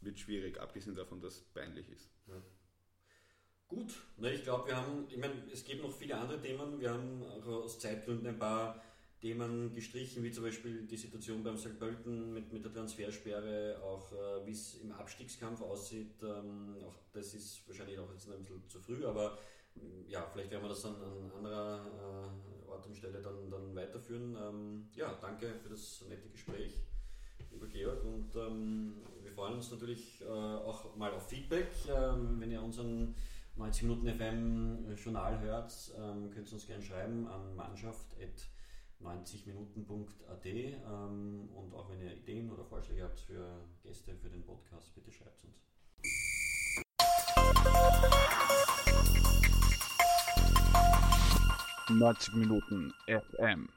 wird es schwierig, abgesehen davon, dass es peinlich ist. Ja. Gut, ich glaube, wir haben, ich meine, es gibt noch viele andere Themen. Wir haben aus Zeitgründen ein paar Themen gestrichen, wie zum Beispiel die Situation beim St. Pölten mit, mit der Transfersperre, auch äh, wie es im Abstiegskampf aussieht. Ähm, auch das ist wahrscheinlich auch jetzt ein bisschen zu früh, aber mm, ja, vielleicht werden wir das an, an anderer äh, Ort und Stelle dann, dann weiterführen. Ähm, ja, danke für das nette Gespräch, lieber Georg, und ähm, wir freuen uns natürlich äh, auch mal auf Feedback, ähm, wenn ihr unseren 90 Minuten FM Journal hört, ähm, könnt ihr uns gerne schreiben an mannschaft@ 90minuten.at ähm, und auch wenn ihr Ideen oder Vorschläge habt für Gäste für den Podcast, bitte schreibt uns. Neunzig Minuten FM